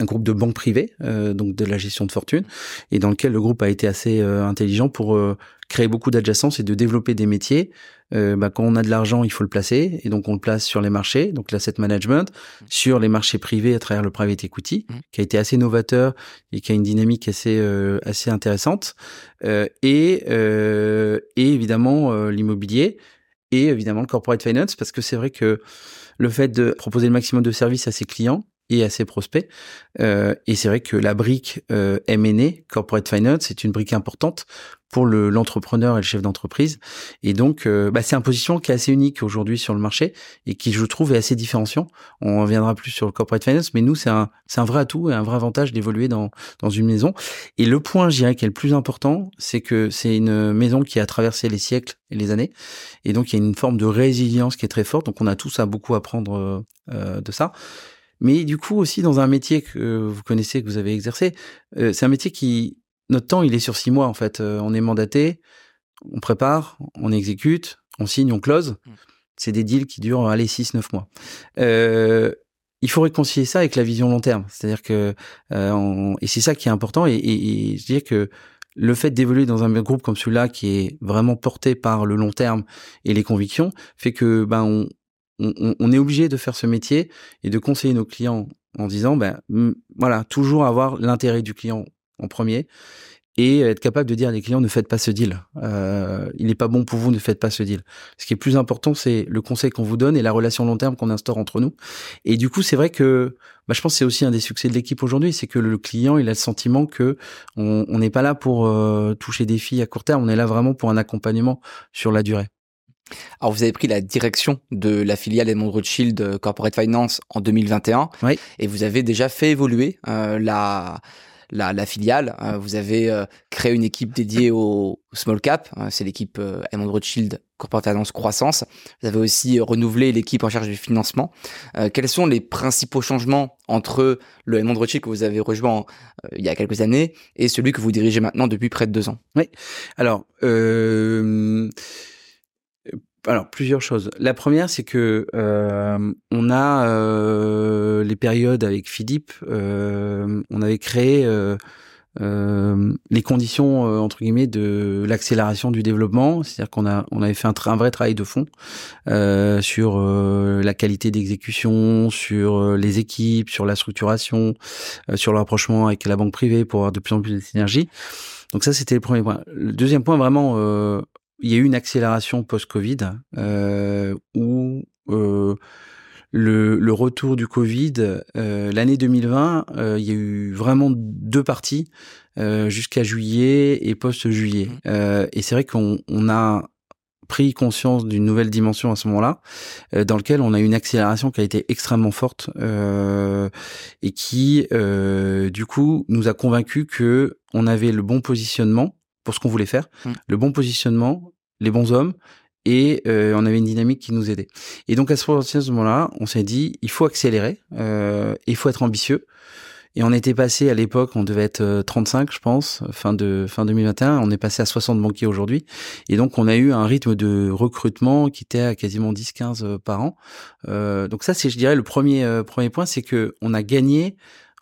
un groupe de banques privées, euh, donc de la gestion de fortune, et dans lequel le groupe a été assez euh, intelligent pour euh, créer beaucoup d'adjacences et de développer des métiers. Bah, quand on a de l'argent, il faut le placer, et donc on le place sur les marchés, donc l'asset management, sur les marchés privés à travers le private equity, mmh. qui a été assez novateur et qui a une dynamique assez assez intéressante, et, et évidemment l'immobilier et évidemment le corporate finance, parce que c'est vrai que le fait de proposer le maximum de services à ses clients, et à ses prospects. Euh, et c'est vrai que la brique euh, M&A, Corporate Finance, c'est une brique importante pour le, l'entrepreneur et le chef d'entreprise. Et donc, euh, bah, c'est un position qui est assez unique aujourd'hui sur le marché et qui, je trouve, est assez différenciant. On reviendra plus sur le Corporate Finance, mais nous, c'est un, c'est un vrai atout et un vrai avantage d'évoluer dans, dans une maison. Et le point, je dirais, qui est le plus important, c'est que c'est une maison qui a traversé les siècles et les années. Et donc, il y a une forme de résilience qui est très forte. Donc, on a tous à beaucoup apprendre euh, de ça. Mais du coup aussi dans un métier que vous connaissez, que vous avez exercé, euh, c'est un métier qui notre temps il est sur six mois en fait. Euh, on est mandaté, on prépare, on exécute, on signe, on close. Mmh. C'est des deals qui durent allez six neuf mois. Euh, il faut réconcilier ça avec la vision long terme. C'est-à-dire que euh, et c'est ça qui est important. Et, et, et je dirais que le fait d'évoluer dans un groupe comme celui-là qui est vraiment porté par le long terme et les convictions fait que ben on, on, on, est obligé de faire ce métier et de conseiller nos clients en disant, ben voilà, toujours avoir l'intérêt du client en premier et être capable de dire à des clients ne faites pas ce deal. Euh, il n'est pas bon pour vous, ne faites pas ce deal. Ce qui est plus important, c'est le conseil qu'on vous donne et la relation long terme qu'on instaure entre nous. Et du coup, c'est vrai que bah, je pense que c'est aussi un des succès de l'équipe aujourd'hui, c'est que le client, il a le sentiment que on n'est pas là pour euh, toucher des filles à court terme, on est là vraiment pour un accompagnement sur la durée. Alors, vous avez pris la direction de la filiale Edmond Rothschild euh, Corporate Finance en 2021. Oui. Et vous avez déjà fait évoluer euh, la, la, la, filiale. Euh, vous avez euh, créé une équipe dédiée au, small cap. C'est l'équipe Edmond Rothschild Corporate Finance Croissance. Vous avez aussi renouvelé l'équipe en charge du financement. quels sont les principaux changements entre le Edmond Rothschild que vous avez rejoint il y a quelques années et celui que vous dirigez maintenant depuis près de deux ans? Oui. Alors... Euh alors plusieurs choses. La première, c'est que euh, on a euh, les périodes avec Philippe. Euh, on avait créé euh, euh, les conditions entre guillemets de l'accélération du développement, c'est-à-dire qu'on a on avait fait un, un vrai travail de fond sur la qualité d'exécution, sur les équipes, sur la structuration, sur le rapprochement avec la banque privée pour avoir de plus en plus de synergie. Donc ça, c'était le premier point. Le deuxième point, vraiment, euh, il y a eu une accélération post-Covid euh, où euh, le, le, retour du Covid, euh, l'année 2020, euh, il y a eu vraiment deux parties euh, jusqu'à juillet et post-juillet. Mmh. Euh, et c'est vrai qu'on on a pris conscience d'une nouvelle dimension à ce moment-là, dans lequel on a eu une accélération qui a été extrêmement forte et qui, du coup, nous a convaincus que on avait le bon positionnement pour ce qu'on voulait faire, mmh. le bon positionnement, les bons hommes et euh, on avait une dynamique qui nous aidait. Et donc à ce moment-là, on s'est dit, il faut accélérer, euh, il faut être ambitieux. Et on était passé à l'époque, on devait être 35, euh, je pense, fin de fin 2021. On est passé à 60 banquiers aujourd'hui. Et donc on a eu un rythme de recrutement qui était à quasiment 10-15 euh, par an. Euh, donc ça, c'est, je dirais, le premier premier point, c'est que on a gagné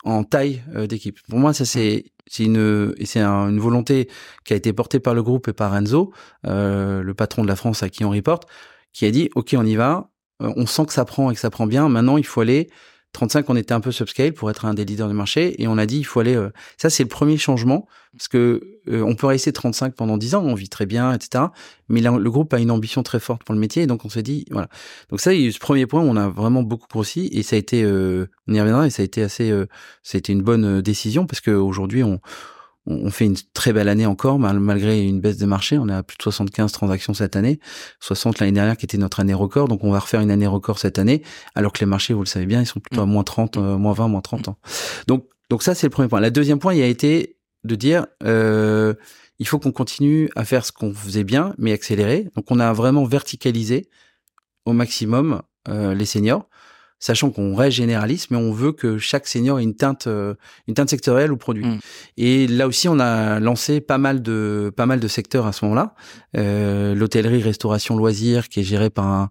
en taille d'équipe. Pour moi, ça c'est c'est une c'est une volonté qui a été portée par le groupe et par Enzo, euh, le patron de la France à qui on reporte, qui a dit OK, on y va. on sent que ça prend et que ça prend bien. Maintenant, il faut aller 35, on était un peu subscale pour être un des leaders du marché et on a dit il faut aller. Euh, ça, c'est le premier changement parce que euh, on peut rester 35 pendant 10 ans, on vit très bien, etc. Mais le groupe a une ambition très forte pour le métier et donc on s'est dit voilà. Donc ça, ce premier point, on a vraiment beaucoup grossi et ça a été, euh, on y reviendra et ça a été assez, ça a été une bonne décision parce qu'aujourd'hui on on fait une très belle année encore, malgré une baisse de marché. On est à plus de 75 transactions cette année, 60 l'année dernière qui était notre année record. Donc on va refaire une année record cette année, alors que les marchés, vous le savez bien, ils sont plutôt à mm. moins 30, euh, moins 20, moins 30 ans. Donc, donc ça, c'est le premier point. Le deuxième point, il a été de dire, euh, il faut qu'on continue à faire ce qu'on faisait bien, mais accélérer. Donc on a vraiment verticalisé au maximum euh, les seniors sachant qu'on reste généraliste, mais on veut que chaque senior ait une teinte, euh, une teinte sectorielle ou produit. Mm. Et là aussi, on a lancé pas mal de, pas mal de secteurs à ce moment-là. Euh, L'hôtellerie, restauration, loisirs, qui est géré par un,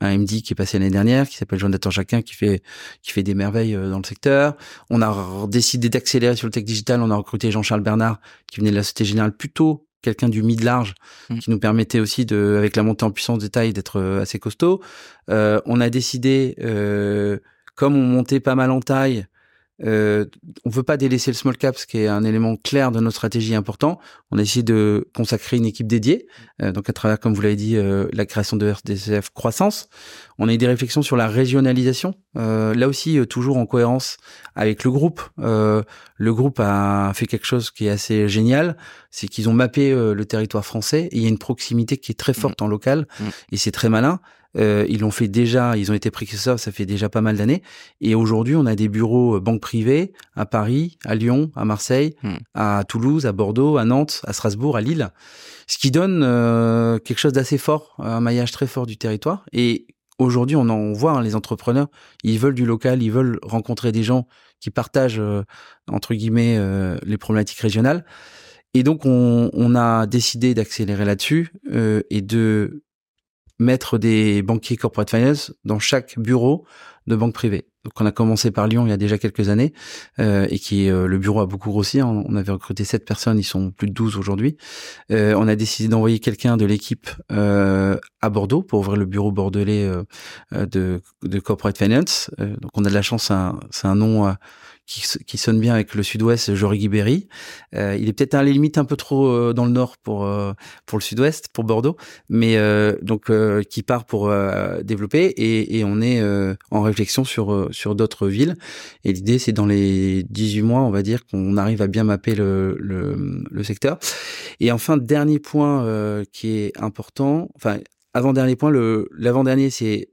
un MD qui est passé l'année dernière, qui s'appelle Jonathan Jacquin, qui fait qui fait des merveilles euh, dans le secteur. On a décidé d'accélérer sur le tech digital. On a recruté Jean-Charles Bernard, qui venait de la Société Générale plutôt quelqu'un du mid large mmh. qui nous permettait aussi de avec la montée en puissance des tailles d'être euh, assez costaud. Euh, on a décidé euh, comme on montait pas mal en taille euh, on veut pas délaisser le small cap, ce qui est un élément clair de notre stratégie important. On a essayé de consacrer une équipe dédiée, euh, donc à travers, comme vous l'avez dit, euh, la création de RDCF croissance. On a eu des réflexions sur la régionalisation, euh, là aussi toujours en cohérence avec le groupe. le groupe a fait quelque chose qui est assez génial, c'est qu'ils ont mappé le territoire français et il y a une proximité qui est très forte mmh. en local mmh. et c'est très malin. Euh, ils l'ont fait déjà, ils ont été précurseurs, ça fait déjà pas mal d'années. Et aujourd'hui, on a des bureaux euh, banques privées à Paris, à Lyon, à Marseille, hmm. à Toulouse, à Bordeaux, à Nantes, à Strasbourg, à Lille. Ce qui donne euh, quelque chose d'assez fort, un maillage très fort du territoire. Et aujourd'hui, on en voit hein, les entrepreneurs, ils veulent du local, ils veulent rencontrer des gens qui partagent, entre guillemets, les problématiques régionales. Et donc, on, on a décidé d'accélérer là-dessus et de mettre des banquiers corporate finance dans chaque bureau de banque privée. Donc on a commencé par Lyon il y a déjà quelques années euh, et qui euh, le bureau a beaucoup grossi. Hein. On avait recruté sept personnes, ils sont plus de 12 aujourd'hui. Euh, on a décidé d'envoyer quelqu'un de l'équipe euh, à Bordeaux pour ouvrir le bureau bordelais euh, de, de corporate finance. donc on a de la chance, c'est un, un nom qui, sonne bien avec le sud-ouest, Jory Guibéry. Euh, il est peut-être à la limite un peu trop euh, dans le nord pour euh, pour le sud-ouest, pour Bordeaux, mais donc qui part pour développer et, on est en réflexion sur sur d'autres villes. Et l'idée, c'est dans les 18 mois, on va dire, qu'on arrive à bien mapper le, le, secteur. Et enfin, dernier point qui est important, enfin avant dernier point, le l'avant dernier, c'est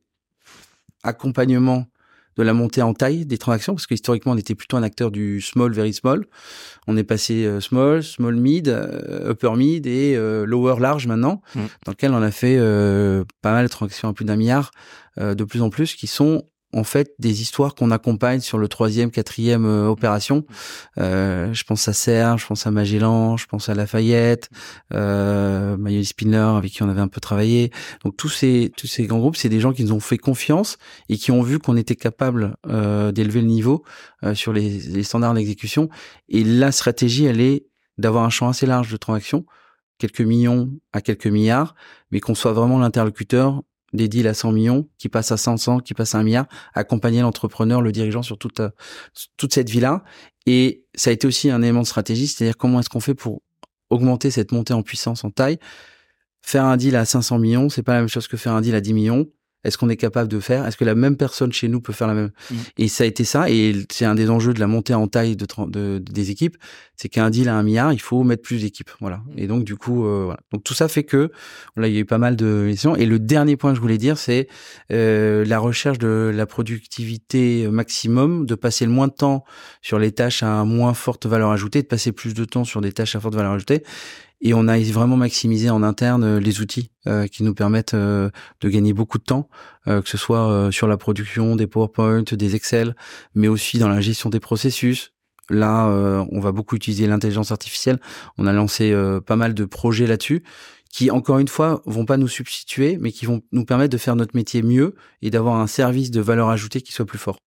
accompagnement de la montée en taille des transactions, parce que historiquement, on était plutôt un acteur du small, very small. On est passé euh, small, small mid, euh, upper mid et euh, lower large maintenant, mm. dans lequel on a fait pas mal de transactions à plus d'un milliard de plus en plus, qui sont en fait des histoires qu'on accompagne sur le troisième, quatrième euh, opération. Euh, je pense à Serre, je pense à Magellan, je pense à Lafayette, euh, Manuel Spindler avec qui on avait un peu travaillé. Donc tous ces tous ces grands groupes, c'est des gens qui nous ont fait confiance et qui ont vu qu'on était capable euh, d'élever le niveau euh, sur les, les standards d'exécution. Et la stratégie, elle est d'avoir un champ assez large de transactions quelques millions à quelques milliards, mais qu'on soit vraiment l'interlocuteur des deals à 100 millions, qui passent à 500, qui passent à un milliard, accompagner l'entrepreneur, le dirigeant sur toute, euh, toute cette vie-là. Et ça a été aussi un élément de stratégie, c'est-à-dire comment est-ce qu'on fait pour augmenter cette montée en puissance, en taille. Faire un deal à 500 millions, c'est pas la même chose que faire un deal à 10 millions. Est-ce qu'on est capable de faire? Est-ce que la même personne chez nous peut faire la même? Mmh. Et ça a été ça, et c'est un des enjeux de la montée en taille de, des équipes, c'est qu'un deal à un milliard, il faut mettre plus d'équipes, voilà. Mmh. Et donc du coup, euh, voilà. Donc tout ça fait que là, il y a eu pas mal de missions. Et le dernier point que je voulais dire, c'est euh, la recherche de la productivité maximum, de passer le moins de temps sur les tâches à moins forte valeur ajoutée, de passer plus de temps sur des tâches à forte valeur ajoutée. Et on a vraiment maximisé en interne les outils qui nous permettent de gagner beaucoup de temps, que ce soit sur la production des PowerPoint, des Excel, mais aussi dans la gestion des processus, Là, on va beaucoup utiliser l'intelligence artificielle. On a lancé pas mal de projets là-dessus qui, encore une fois, vont pas nous substituer, mais qui vont nous permettre de faire notre métier mieux et d'avoir un service de valeur ajoutée qui soit plus fort.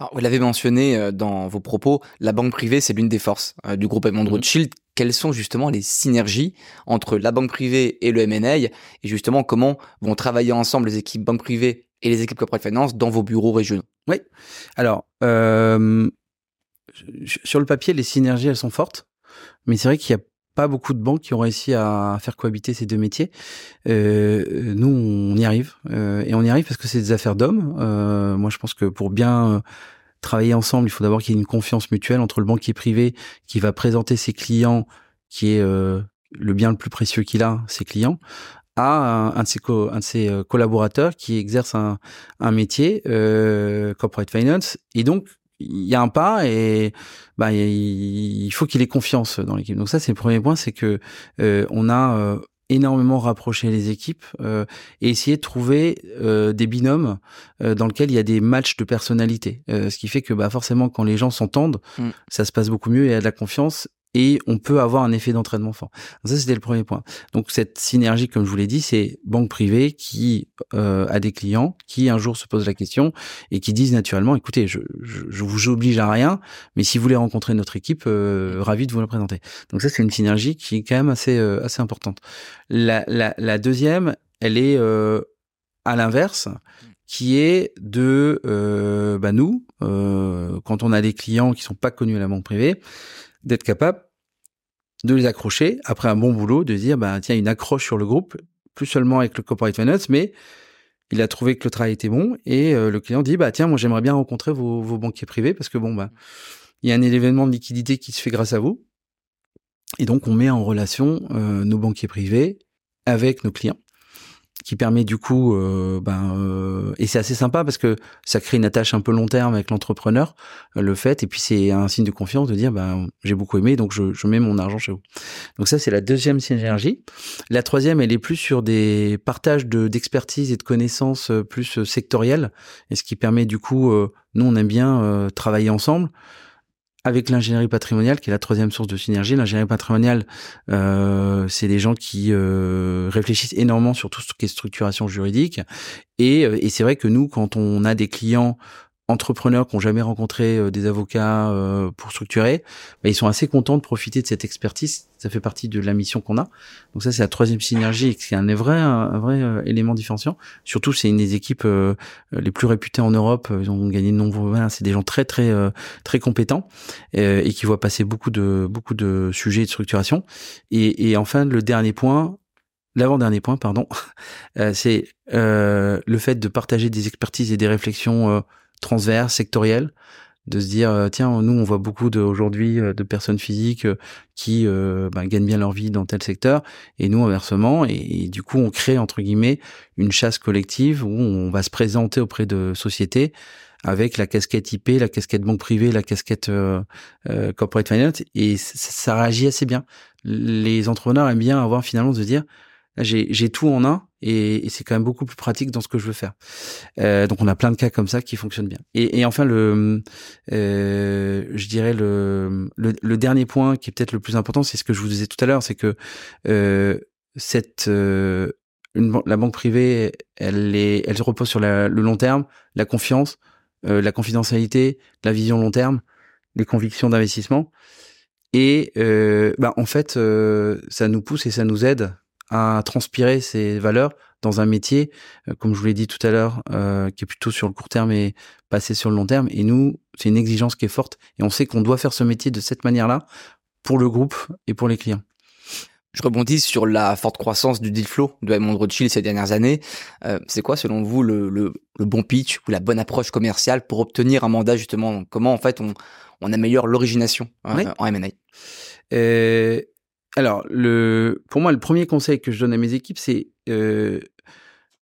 Alors, vous l'avez mentionné euh, dans vos propos, la banque privée, c'est l'une des forces euh, du groupe Edmond mhm. Rothschild. Quelles sont justement les synergies entre la banque privée et le M&A et justement comment vont travailler ensemble les équipes banque privée et les équipes corporate finance dans vos bureaux régionaux Oui. Alors, euh, sur le papier, les synergies, elles sont fortes. Mais c'est vrai qu'il y a pas beaucoup de banques qui ont réussi à faire cohabiter ces deux métiers. Euh, nous, on y arrive. Euh, et on y arrive parce que c'est des affaires d'hommes. Moi, je pense que pour bien travailler ensemble, il faut d'abord qu'il y ait une confiance mutuelle entre le banquier privé qui va présenter ses clients, qui est le bien le plus précieux qu'il a, ses clients, à un, de ses, ses collaborateurs qui exerce un, métier, corporate finance. Et donc, il y a un pas et bah il faut qu'il ait confiance dans l'équipe. Donc ça c'est le premier point, c'est que euh, on a euh, énormément rapproché les équipes euh, et essayé de trouver des binômes dans lesquels il y a des matchs de personnalité. ce qui fait que bah forcément quand les gens s'entendent, mm. ça se passe beaucoup mieux et il y a de la confiance et on peut avoir un effet d'entraînement fort. ça, c'était le premier point. Donc cette synergie, comme je vous l'ai dit, c'est banque privée qui euh, a des clients qui un jour se posent la question et qui disent naturellement, écoutez, je, je, vous oblige à rien, mais si vous voulez rencontrer notre équipe, euh, ravi de vous la présenter. Donc ça, c'est une synergie qui est quand même assez euh, assez importante. La, la, la, deuxième, elle est euh, à l'inverse qui est de euh, bah nous, euh, quand on a des clients qui sont pas connus à la banque privée, d'être capable de les accrocher après un bon boulot, de dire bah tiens une accroche sur le groupe, plus seulement avec le corporate finance, mais il a trouvé que le travail était bon et euh, le client dit bah tiens moi j'aimerais bien rencontrer vos, banquiers privés parce que bon bah il y a un événement de liquidité qui se fait grâce à vous. Et donc on met en relation euh, nos banquiers privés avec nos clients qui permet du coup, euh, ben, euh, et c'est assez sympa parce que ça crée une attache un peu long terme avec l'entrepreneur, euh, le fait, et puis c'est un signe de confiance de dire, ben, j'ai beaucoup aimé, donc je, je, mets mon argent chez vous. Donc ça, c'est la deuxième synergie. La troisième, elle est plus sur des partages de d'expertise et de connaissances euh, plus sectorielles, et ce qui permet du coup, nous, on aime bien travailler ensemble avec l'ingénierie patrimoniale, qui est la troisième source de synergie. L'ingénierie patrimoniale, euh, c'est des gens qui euh, réfléchissent énormément sur tout ce qui est structuration juridique. Et, euh, et c'est vrai que nous, quand on a des clients entrepreneurs qui n'ont jamais rencontré euh, des avocats euh, pour structurer, bah, ils sont assez contents de profiter de cette expertise. Ça fait partie de la mission qu'on a. Donc ça, c'est la troisième synergie, c'est un vrai, un vrai euh, élément différenciant. Surtout, c'est une des équipes les plus réputées en Europe. Ils ont gagné de nombreux. c'est des gens très, très, très compétents et qui voient passer beaucoup de, beaucoup de sujets de structuration. Et, et enfin, le dernier point, l'avant-dernier point, pardon, [laughs] c'est le fait de partager des expertises et des réflexions transverse, sectoriel, de se dire euh, tiens nous on voit beaucoup aujourd'hui euh, de personnes physiques euh, qui bah, gagnent bien leur vie dans tel secteur et nous inversement et, du coup on crée entre guillemets une chasse collective où on va se présenter auprès de sociétés avec la casquette IP, la casquette banque privée, la casquette corporate finance et ça, ça, réagit assez bien. Les entrepreneurs aiment bien avoir finalement de se dire j'ai tout en un et, et c'est quand même beaucoup plus pratique dans ce que je veux faire. Euh, donc on a plein de cas comme ça qui fonctionnent bien. Et, et enfin le, euh, je dirais le, le, le, dernier point qui est peut-être le plus important, c'est ce que je vous disais tout à l'heure, c'est que euh, cette euh, une, la banque privée, elle est, elle se repose sur la, le long terme, la confiance, euh, la confidentialité, la vision long terme, les convictions d'investissement. Et euh, bah, en fait, ça nous pousse et ça nous aide à transpirer ces valeurs dans un métier, euh, comme je vous l'ai dit tout à l'heure, euh, qui est plutôt sur le court terme et passé sur le long terme. Et nous, c'est une exigence qui est forte et on sait qu'on doit faire ce métier de cette manière-là pour le groupe et pour les clients. Je rebondis sur la forte croissance du deal flow de Edmond Rothschild ces dernières années. Euh, c'est quoi, selon vous, le, le, le, bon pitch ou la bonne approche commerciale pour obtenir un mandat justement? Comment en fait on, on améliore l'origination euh, en M&A euh, alors, le, pour moi, le premier conseil que je donne à mes équipes, c'est euh,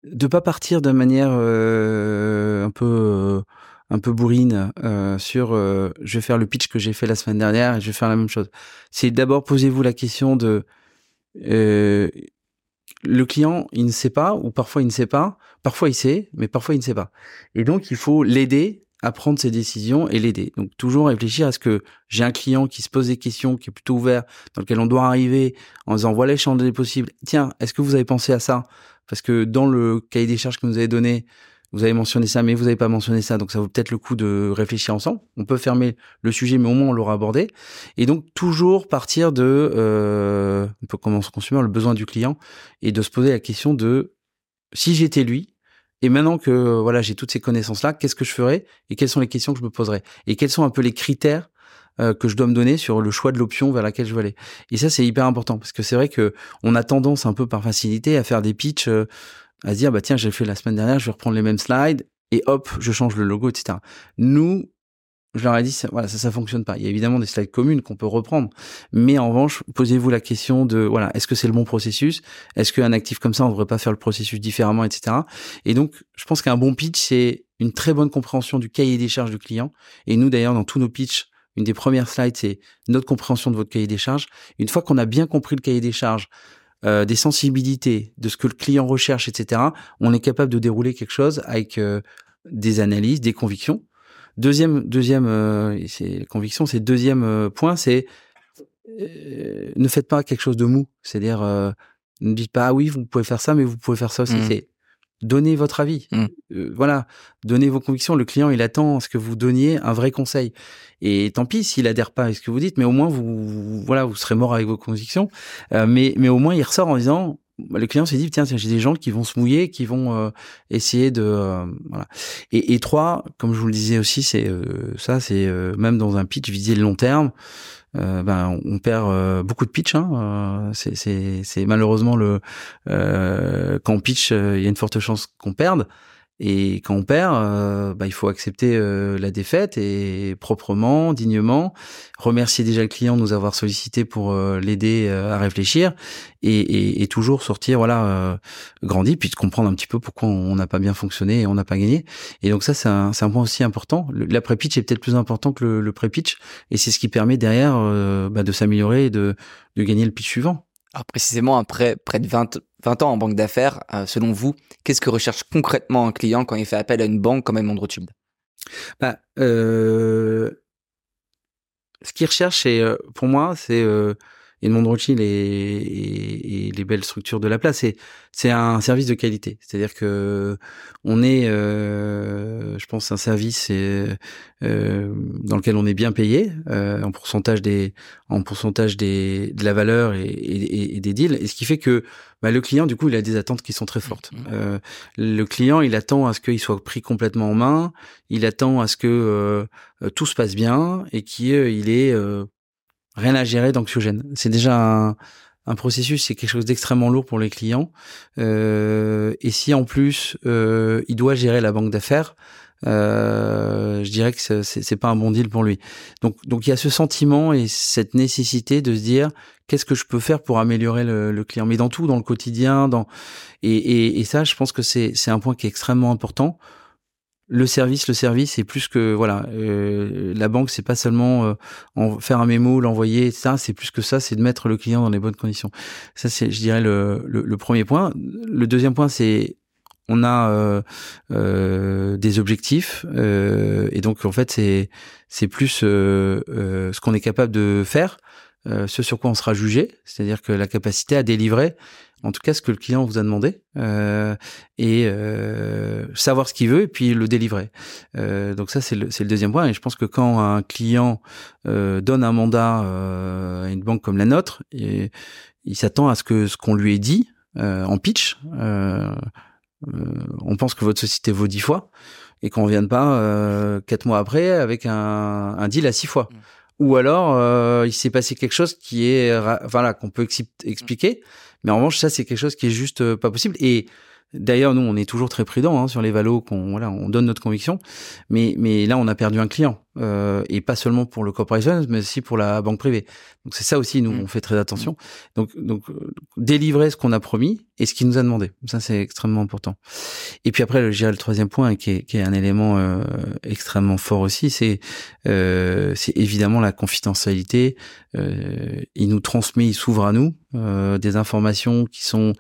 de pas partir de manière euh, un peu euh, un peu bourrine euh, sur euh, je vais faire le pitch que j'ai fait la semaine dernière et je vais faire la même chose. C'est d'abord posez-vous la question de euh, le client, il ne sait pas, ou parfois il ne sait pas, parfois il sait, mais parfois il ne sait pas. Et donc, il faut l'aider à prendre ses décisions et l'aider. Donc, toujours réfléchir à ce que j'ai un client qui se pose des questions, qui est plutôt ouvert, dans lequel on doit arriver en disant, voilà les champs des possibles. Tiens, est-ce que vous avez pensé à ça? Parce que dans le cahier des charges que vous avez donné, vous avez mentionné ça, mais vous n'avez pas mentionné ça, donc ça vaut peut-être le coup de réfléchir ensemble. On peut fermer le sujet, mais au moins on l'aura abordé. Et donc toujours partir de, euh, on peut commencer consumer le besoin du client et de se poser la question de si j'étais lui. Et maintenant que voilà j'ai toutes ces connaissances là, qu'est-ce que je ferais et quelles sont les questions que je me poserais et quels sont un peu les critères euh, que je dois me donner sur le choix de l'option vers laquelle je veux aller. Et ça, c'est hyper important parce que c'est vrai que on a tendance un peu par facilité à faire des pitchs, euh, à dire bah tiens j'ai fait la semaine dernière, je vais reprendre les mêmes slides et hop je change le logo, etc. Nous, je leur ai dit ça, voilà ça ça fonctionne pas. Il y a évidemment des slides communes qu'on peut reprendre, mais en revanche posez-vous la question de voilà est-ce que c'est le bon processus? Est-ce qu'un actif comme ça on devrait pas faire le processus différemment, etc. Et donc je pense qu'un bon pitch c'est une très bonne compréhension du cahier des charges du client. Et nous d'ailleurs dans tous nos pitchs une des premières slides, c'est notre compréhension de votre cahier des charges. Une fois qu'on a bien compris le cahier des charges, euh, des sensibilités, de ce que le client recherche, etc., on est capable de dérouler quelque chose avec euh, des analyses, des convictions. Deuxième, deuxième, euh, c'est conviction, c'est deuxième euh, point, c'est ne faites pas quelque chose de mou. C'est-à-dire, ne dites pas ah oui, vous pouvez faire ça, mais vous pouvez faire ça aussi. Mmh. C'est donnez votre avis. Mmh. Euh, voilà, donnez vos convictions. Le client, il attend à ce que vous donniez un vrai conseil. Et tant pis s'il adhère pas à ce que vous dites, mais au moins vous, vous- voilà, vous serez mort avec vos convictions. Euh, mais, mais au moins, il ressort en disant, le client s'est dit, tiens, j'ai des gens qui vont se mouiller, qui vont euh, essayer de, euh, voilà. Et, et trois, comme je vous le disais aussi, c'est euh, ça, c'est euh, même dans un pitch viser le long terme. Euh, ben, on perd euh, beaucoup de pitch. Hein, c'est- malheureusement le quand on pitch, il y a une forte chance qu'on perde. Et quand on perd, euh, bah, il faut accepter euh, la défaite et proprement, dignement, remercier déjà le client de nous avoir sollicité pour euh, l'aider euh, à réfléchir et, et- et toujours sortir voilà euh, grandi puis de comprendre un petit peu pourquoi on n'a pas bien fonctionné et on n'a pas gagné. Et donc ça c'est un, un point aussi important. L'après-pitch est peut-être plus important que le, le pré-pitch et c'est ce qui permet derrière bah, de s'améliorer et de, de gagner le pitch suivant. Alors précisément, après près de 20, 20 ans en banque d'affaires, euh, selon vous, qu'est-ce que recherche concrètement un client quand il fait appel à une banque comme Edmond Rothschild Bah, euh, ce qu'ils recherchent, c'est, euh, pour moi, c'est euh, Edmond Rothschild et, et, et les belles structures de la place. C'est, c'est un service de qualité. C'est-à-dire que on est, euh, je pense, un service euh, euh, dans lequel on est bien payé euh, en pourcentage des, en pourcentage des, de la valeur et, et, et des deals. Et ce qui fait que bah, le client, du coup, il a des attentes qui sont très fortes. Mhm. Euh, le client, il attend à ce qu'il soit pris complètement en main. Il attend à ce que euh, tout se passe bien et qu'il il euh, rien à gérer d'anxiogène. C'est déjà un, un processus, c'est quelque chose d'extrêmement lourd pour les clients. Euh, et si en plus euh, il doit gérer la banque d'affaires, euh, je dirais que c'est- pas un bon deal pour lui. Donc donc il y a ce sentiment et cette nécessité de se dire qu'est-ce que je peux faire pour améliorer le, le client, mais dans tout, dans le quotidien, dans et, et, et ça, je pense que c'est un point qui est extrêmement important le service, le service, c'est plus que voilà, euh, la banque, c'est pas seulement euh, en faire un mémo, l'envoyer, etc. C'est plus que ça, c'est de mettre le client dans les bonnes conditions. Ça, c'est, je dirais, le, le, le premier point. Le deuxième point, c'est on a euh, euh, des objectifs euh, et donc en fait, c'est c'est plus euh, euh, ce qu'on est capable de faire, euh, ce sur quoi on sera jugé, c'est-à-dire que la capacité à délivrer, en tout cas, ce que le client vous a demandé. Euh, et euh, savoir ce qu'il veut et puis le délivrer. Euh, donc ça c'est le, deuxième point et je pense que quand un client donne un mandat à une banque comme la nôtre, il s'attend à ce que ce qu'on lui ait dit en pitch. on pense que votre société vaut dix fois et qu'on vienne pas quatre mois après avec un, deal à six fois. Mm. Ou alors euh, il s'est passé quelque chose qui est voilà qu'on peut expliquer, mais en revanche ça c'est quelque chose qui est juste euh, pas possible. Et D'ailleurs, nous, on est toujours très prudent hein, sur les valos, qu'on voilà, on donne notre conviction. Mais, mais là, on a perdu un client, euh, et pas seulement pour le corporation, mais aussi pour la banque privée. Donc c'est ça aussi, nous, Mm. on fait très attention. Donc, donc euh, délivrer ce qu'on a promis et ce qu'il nous a demandé. Ça, c'est extrêmement important. Et puis après, je dirais le troisième point, qui est, qui est un élément euh, extrêmement fort aussi, c'est euh, c'est évidemment la confidentialité. Euh, il nous transmet, il s'ouvre à nous euh, des informations qui sont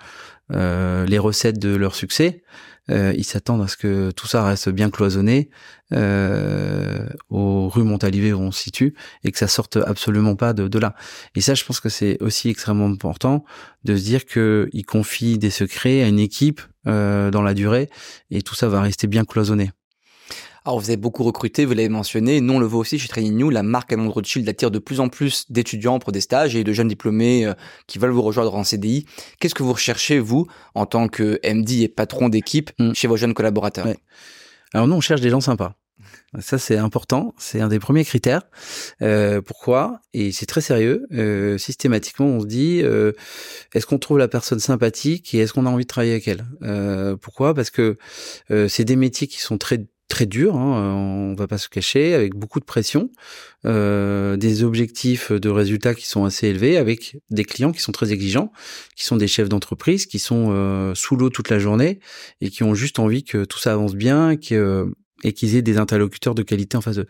les recettes de leur succès. Euh, ils s'attendent à ce que tout ça reste bien cloisonné euh, aux rues Montalivet où on se situe et que ça sorte absolument pas de, de là. Et ça, je pense que c'est aussi extrêmement important de se dire que ils confient des secrets à une équipe euh, dans la durée et tout ça va rester bien cloisonné. Alors, vous avez beaucoup recruté, vous l'avez mentionné. Nous, on le voit aussi chez Training New. La marque Edmond Rothschild attire de plus en plus d'étudiants pour des stages et de jeunes diplômés euh, qui veulent vous rejoindre en CDI. Qu'est-ce que vous recherchez, vous, en tant que MD et patron d'équipe, Mm. chez vos jeunes collaborateurs? Ouais. Alors nous, on cherche des gens sympas. Ça, c'est important. C'est un des premiers critères. Euh, pourquoi? Et c'est très sérieux. Euh, systématiquement, on se dit euh, est-ce qu'on trouve la personne sympathique et est-ce qu'on a envie de travailler avec elle? Euh, Pourquoi? Parce que euh, c'est des métiers qui sont très très durs. Hein, on va pas se cacher, avec beaucoup de pression, euh, des objectifs de résultats qui sont assez élevés, avec des clients qui sont très exigeants, qui sont des chefs d'entreprise, qui sont euh, sous l'eau toute la journée et qui ont juste envie que tout ça avance bien, que et qu'ils aient des interlocuteurs de qualité en face d'eux.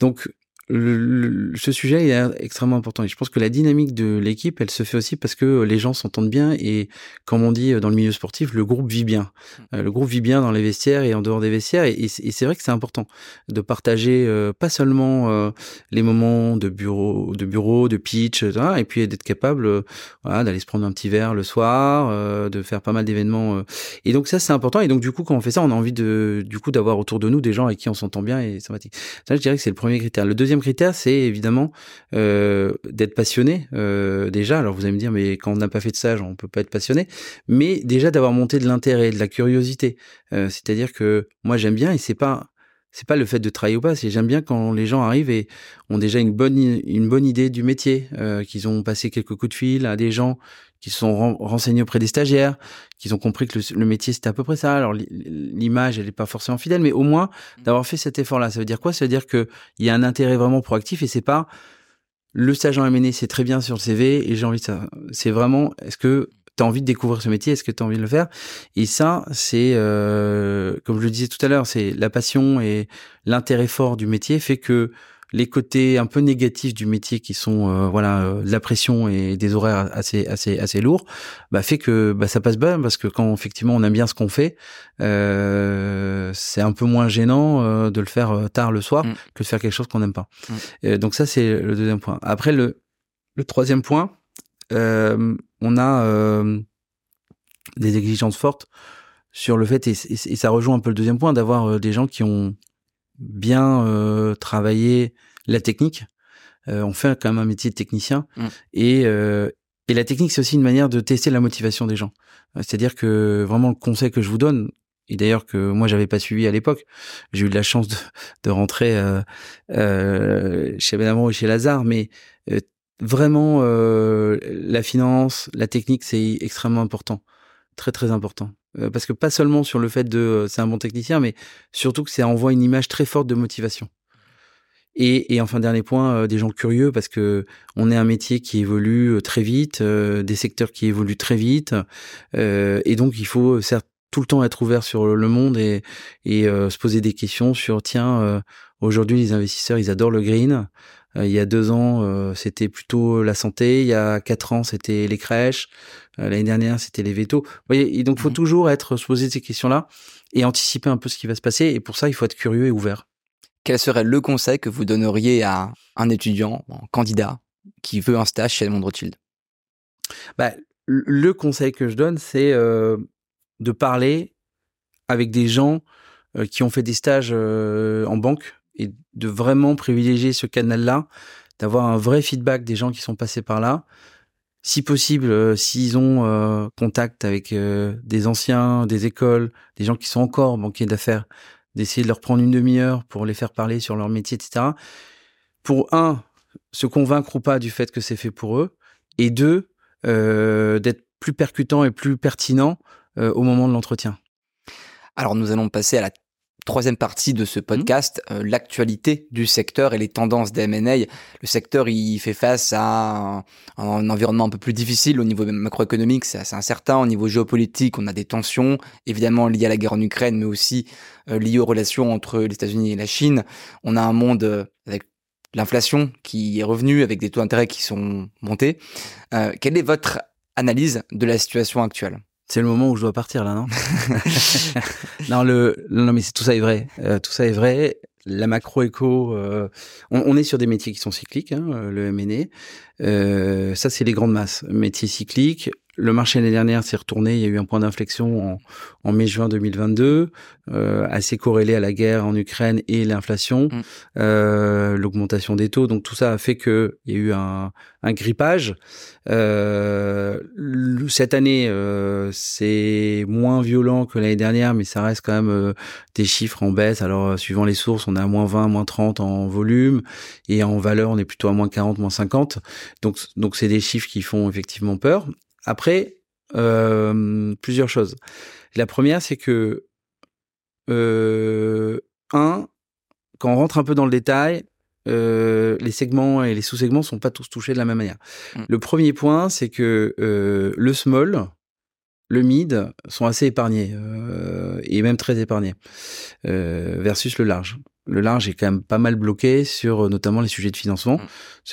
Donc, le, ce sujet est extrêmement important. Et je pense que la dynamique de l'équipe, elle se fait aussi parce que les gens s'entendent bien et, comme on dit dans le milieu sportif, le groupe vit bien. Euh, le groupe vit bien dans les vestiaires et en dehors des vestiaires. Et, c'est vrai que c'est important de partager euh, pas seulement euh, les moments de bureau, de bureau, de pitch, etc., et puis d'être capable, euh, voilà, d'aller se prendre un petit verre le soir, euh, de faire pas mal d'événements. Et donc ça, c'est important. Et donc du coup, quand on fait ça, on a envie de, du coup, d'avoir autour de nous des gens avec qui on s'entend bien et sympathique. Ça, je dirais que c'est le premier critère. Le deuxième critère, c'est évidemment euh, d'être passionné euh, déjà. Alors vous allez me dire, mais quand on n'a pas fait de stage, on peut pas être passionné. Mais déjà d'avoir monté de l'intérêt, de la curiosité. Euh, C'est-à-dire que moi j'aime bien et c'est pas c'est pas le fait de travailler ou pas, c'est j'aime bien quand les gens arrivent et ont déjà une bonne une bonne idée du métier, qu'ils ont passé quelques coups de fil à des gens qui se sont ren- renseignés auprès des stagiaires, qu'ils ont compris que le, le métier c'était à peu près ça. Alors l'i- l'image elle est pas forcément fidèle, mais au moins d'avoir fait cet effort-là. Ça veut dire quoi? Ça veut dire que il y a un intérêt vraiment proactif et c'est pas le stage en M&A c'est très bien sur le CV et j'ai envie de ça. C'est vraiment est-ce que tu as envie de découvrir ce métier? Est-ce que tu as envie de le faire? Et ça, c'est euh, comme je le disais tout à l'heure, c'est la passion et l'intérêt fort du métier fait que les côtés un peu négatifs du métier qui sont euh, voilà euh, de la pression et des horaires assez assez assez lourds bah fait que bah ça passe bien parce que quand effectivement on aime bien ce qu'on fait euh, c'est un peu moins gênant euh, de le faire euh, tard le soir Mm. que de faire quelque chose qu'on n'aime pas Mm. Donc ça c'est le deuxième point après le le troisième point euh, on a euh, des exigences fortes sur le fait, et, et- et ça rejoint un peu le deuxième point, d'avoir des gens qui ont bien euh, travaillé la technique. Euh, on fait quand même un métier de technicien. Mm. Et, euh, et la technique, c'est aussi une manière de tester la motivation des gens. Euh, C'est-à-dire que vraiment le conseil que je vous donne, et d'ailleurs que moi j'avais pas suivi à l'époque, j'ai eu de la chance de, de rentrer euh, euh, chez Benamor et chez Lazare, mais euh, vraiment euh, la finance, la technique, c'est extrêmement important, très très important. Euh, parce que pas seulement sur le fait de euh, c'est un bon technicien, mais surtout que ça envoie une image très forte de motivation. Et, enfin dernier point, euh, des gens curieux parce que on est un métier qui évolue très vite, des secteurs qui évoluent très vite, et donc il faut certes tout le temps être ouvert sur le monde et, se poser des questions sur tiens aujourd'hui les investisseurs ils adorent le green, il y a deux ans, euh, c'était plutôt la santé. Il y a quatre ans, c'était les crèches. Euh, L'année dernière, c'était les vétos. Vous voyez, et donc, faut Mhm. toujours être se poser ces questions-là et anticiper un peu ce qui va se passer. Et pour ça, il faut être curieux et ouvert. Quel serait le conseil que vous donneriez à un étudiant, un candidat, qui veut un stage chez Edmond Rothschild? Bah, le- le conseil que je donne, c'est euh, de parler avec des gens euh, qui ont fait des stages euh, en banque et de vraiment privilégier ce canal-là, d'avoir un vrai feedback des gens qui sont passés par là. Si possible, euh, s'ils ont euh, contact avec euh, des anciens, des écoles, des gens qui sont encore banquiers d'affaires, d'essayer de leur prendre une demi-heure pour les faire parler sur leur métier, etc. Pour un, se convaincre ou pas du fait que c'est fait pour eux, et deux, d'être plus percutant et plus pertinent au moment de l'entretien Alors nous allons passer à la troisième partie de ce mmh. podcast, euh, l'actualité du secteur et les tendances des M&A. Le secteur, il fait face à un, environnement un peu plus difficile au niveau macroéconomique, c'est assez incertain. Au niveau géopolitique, on a des tensions, évidemment liées à la guerre en Ukraine, mais aussi euh, liées aux relations entre les États-Unis et la Chine. On a un monde euh, avec l'inflation qui est revenue, avec des taux d'intérêt qui sont montés. quelle est votre analyse de la situation actuelle? C'est le moment où je dois partir là, non [laughs] Non, le, non, mais tout ça est vrai. Euh, tout ça est vrai. La macro-éco, euh, on, est sur des métiers qui sont cycliques, hein, le MNE. Euh, ça, c'est les grandes masses. Métiers cycliques, le marché l'année dernière s'est retourné. Il y a eu un point d'inflexion en, en mai-juin 2022, euh, assez corrélé à la guerre en Ukraine et l'inflation, mm. euh, l'augmentation des taux. Donc tout ça a fait que il y a eu un, un grippage. Euh, cette année, euh, c'est moins violent que l'année dernière, mais ça reste quand même des chiffres en baisse. Alors suivant les sources, on est à moins 20, moins 30 en volume et en valeur, on est plutôt à moins 40, moins 50. Donc donc c'est des chiffres qui font effectivement peur. Après, euh, plusieurs choses. La première, c'est que, euh, un, quand on rentre un peu dans le détail, euh, les segments et les sous-segments sont pas tous touchés de la même manière. Mmh. Le premier point, c'est que euh, le small, le mid sont assez épargnés euh, et même très épargnés versus le large le large est quand même pas mal bloqué sur euh, notamment les sujets de financement.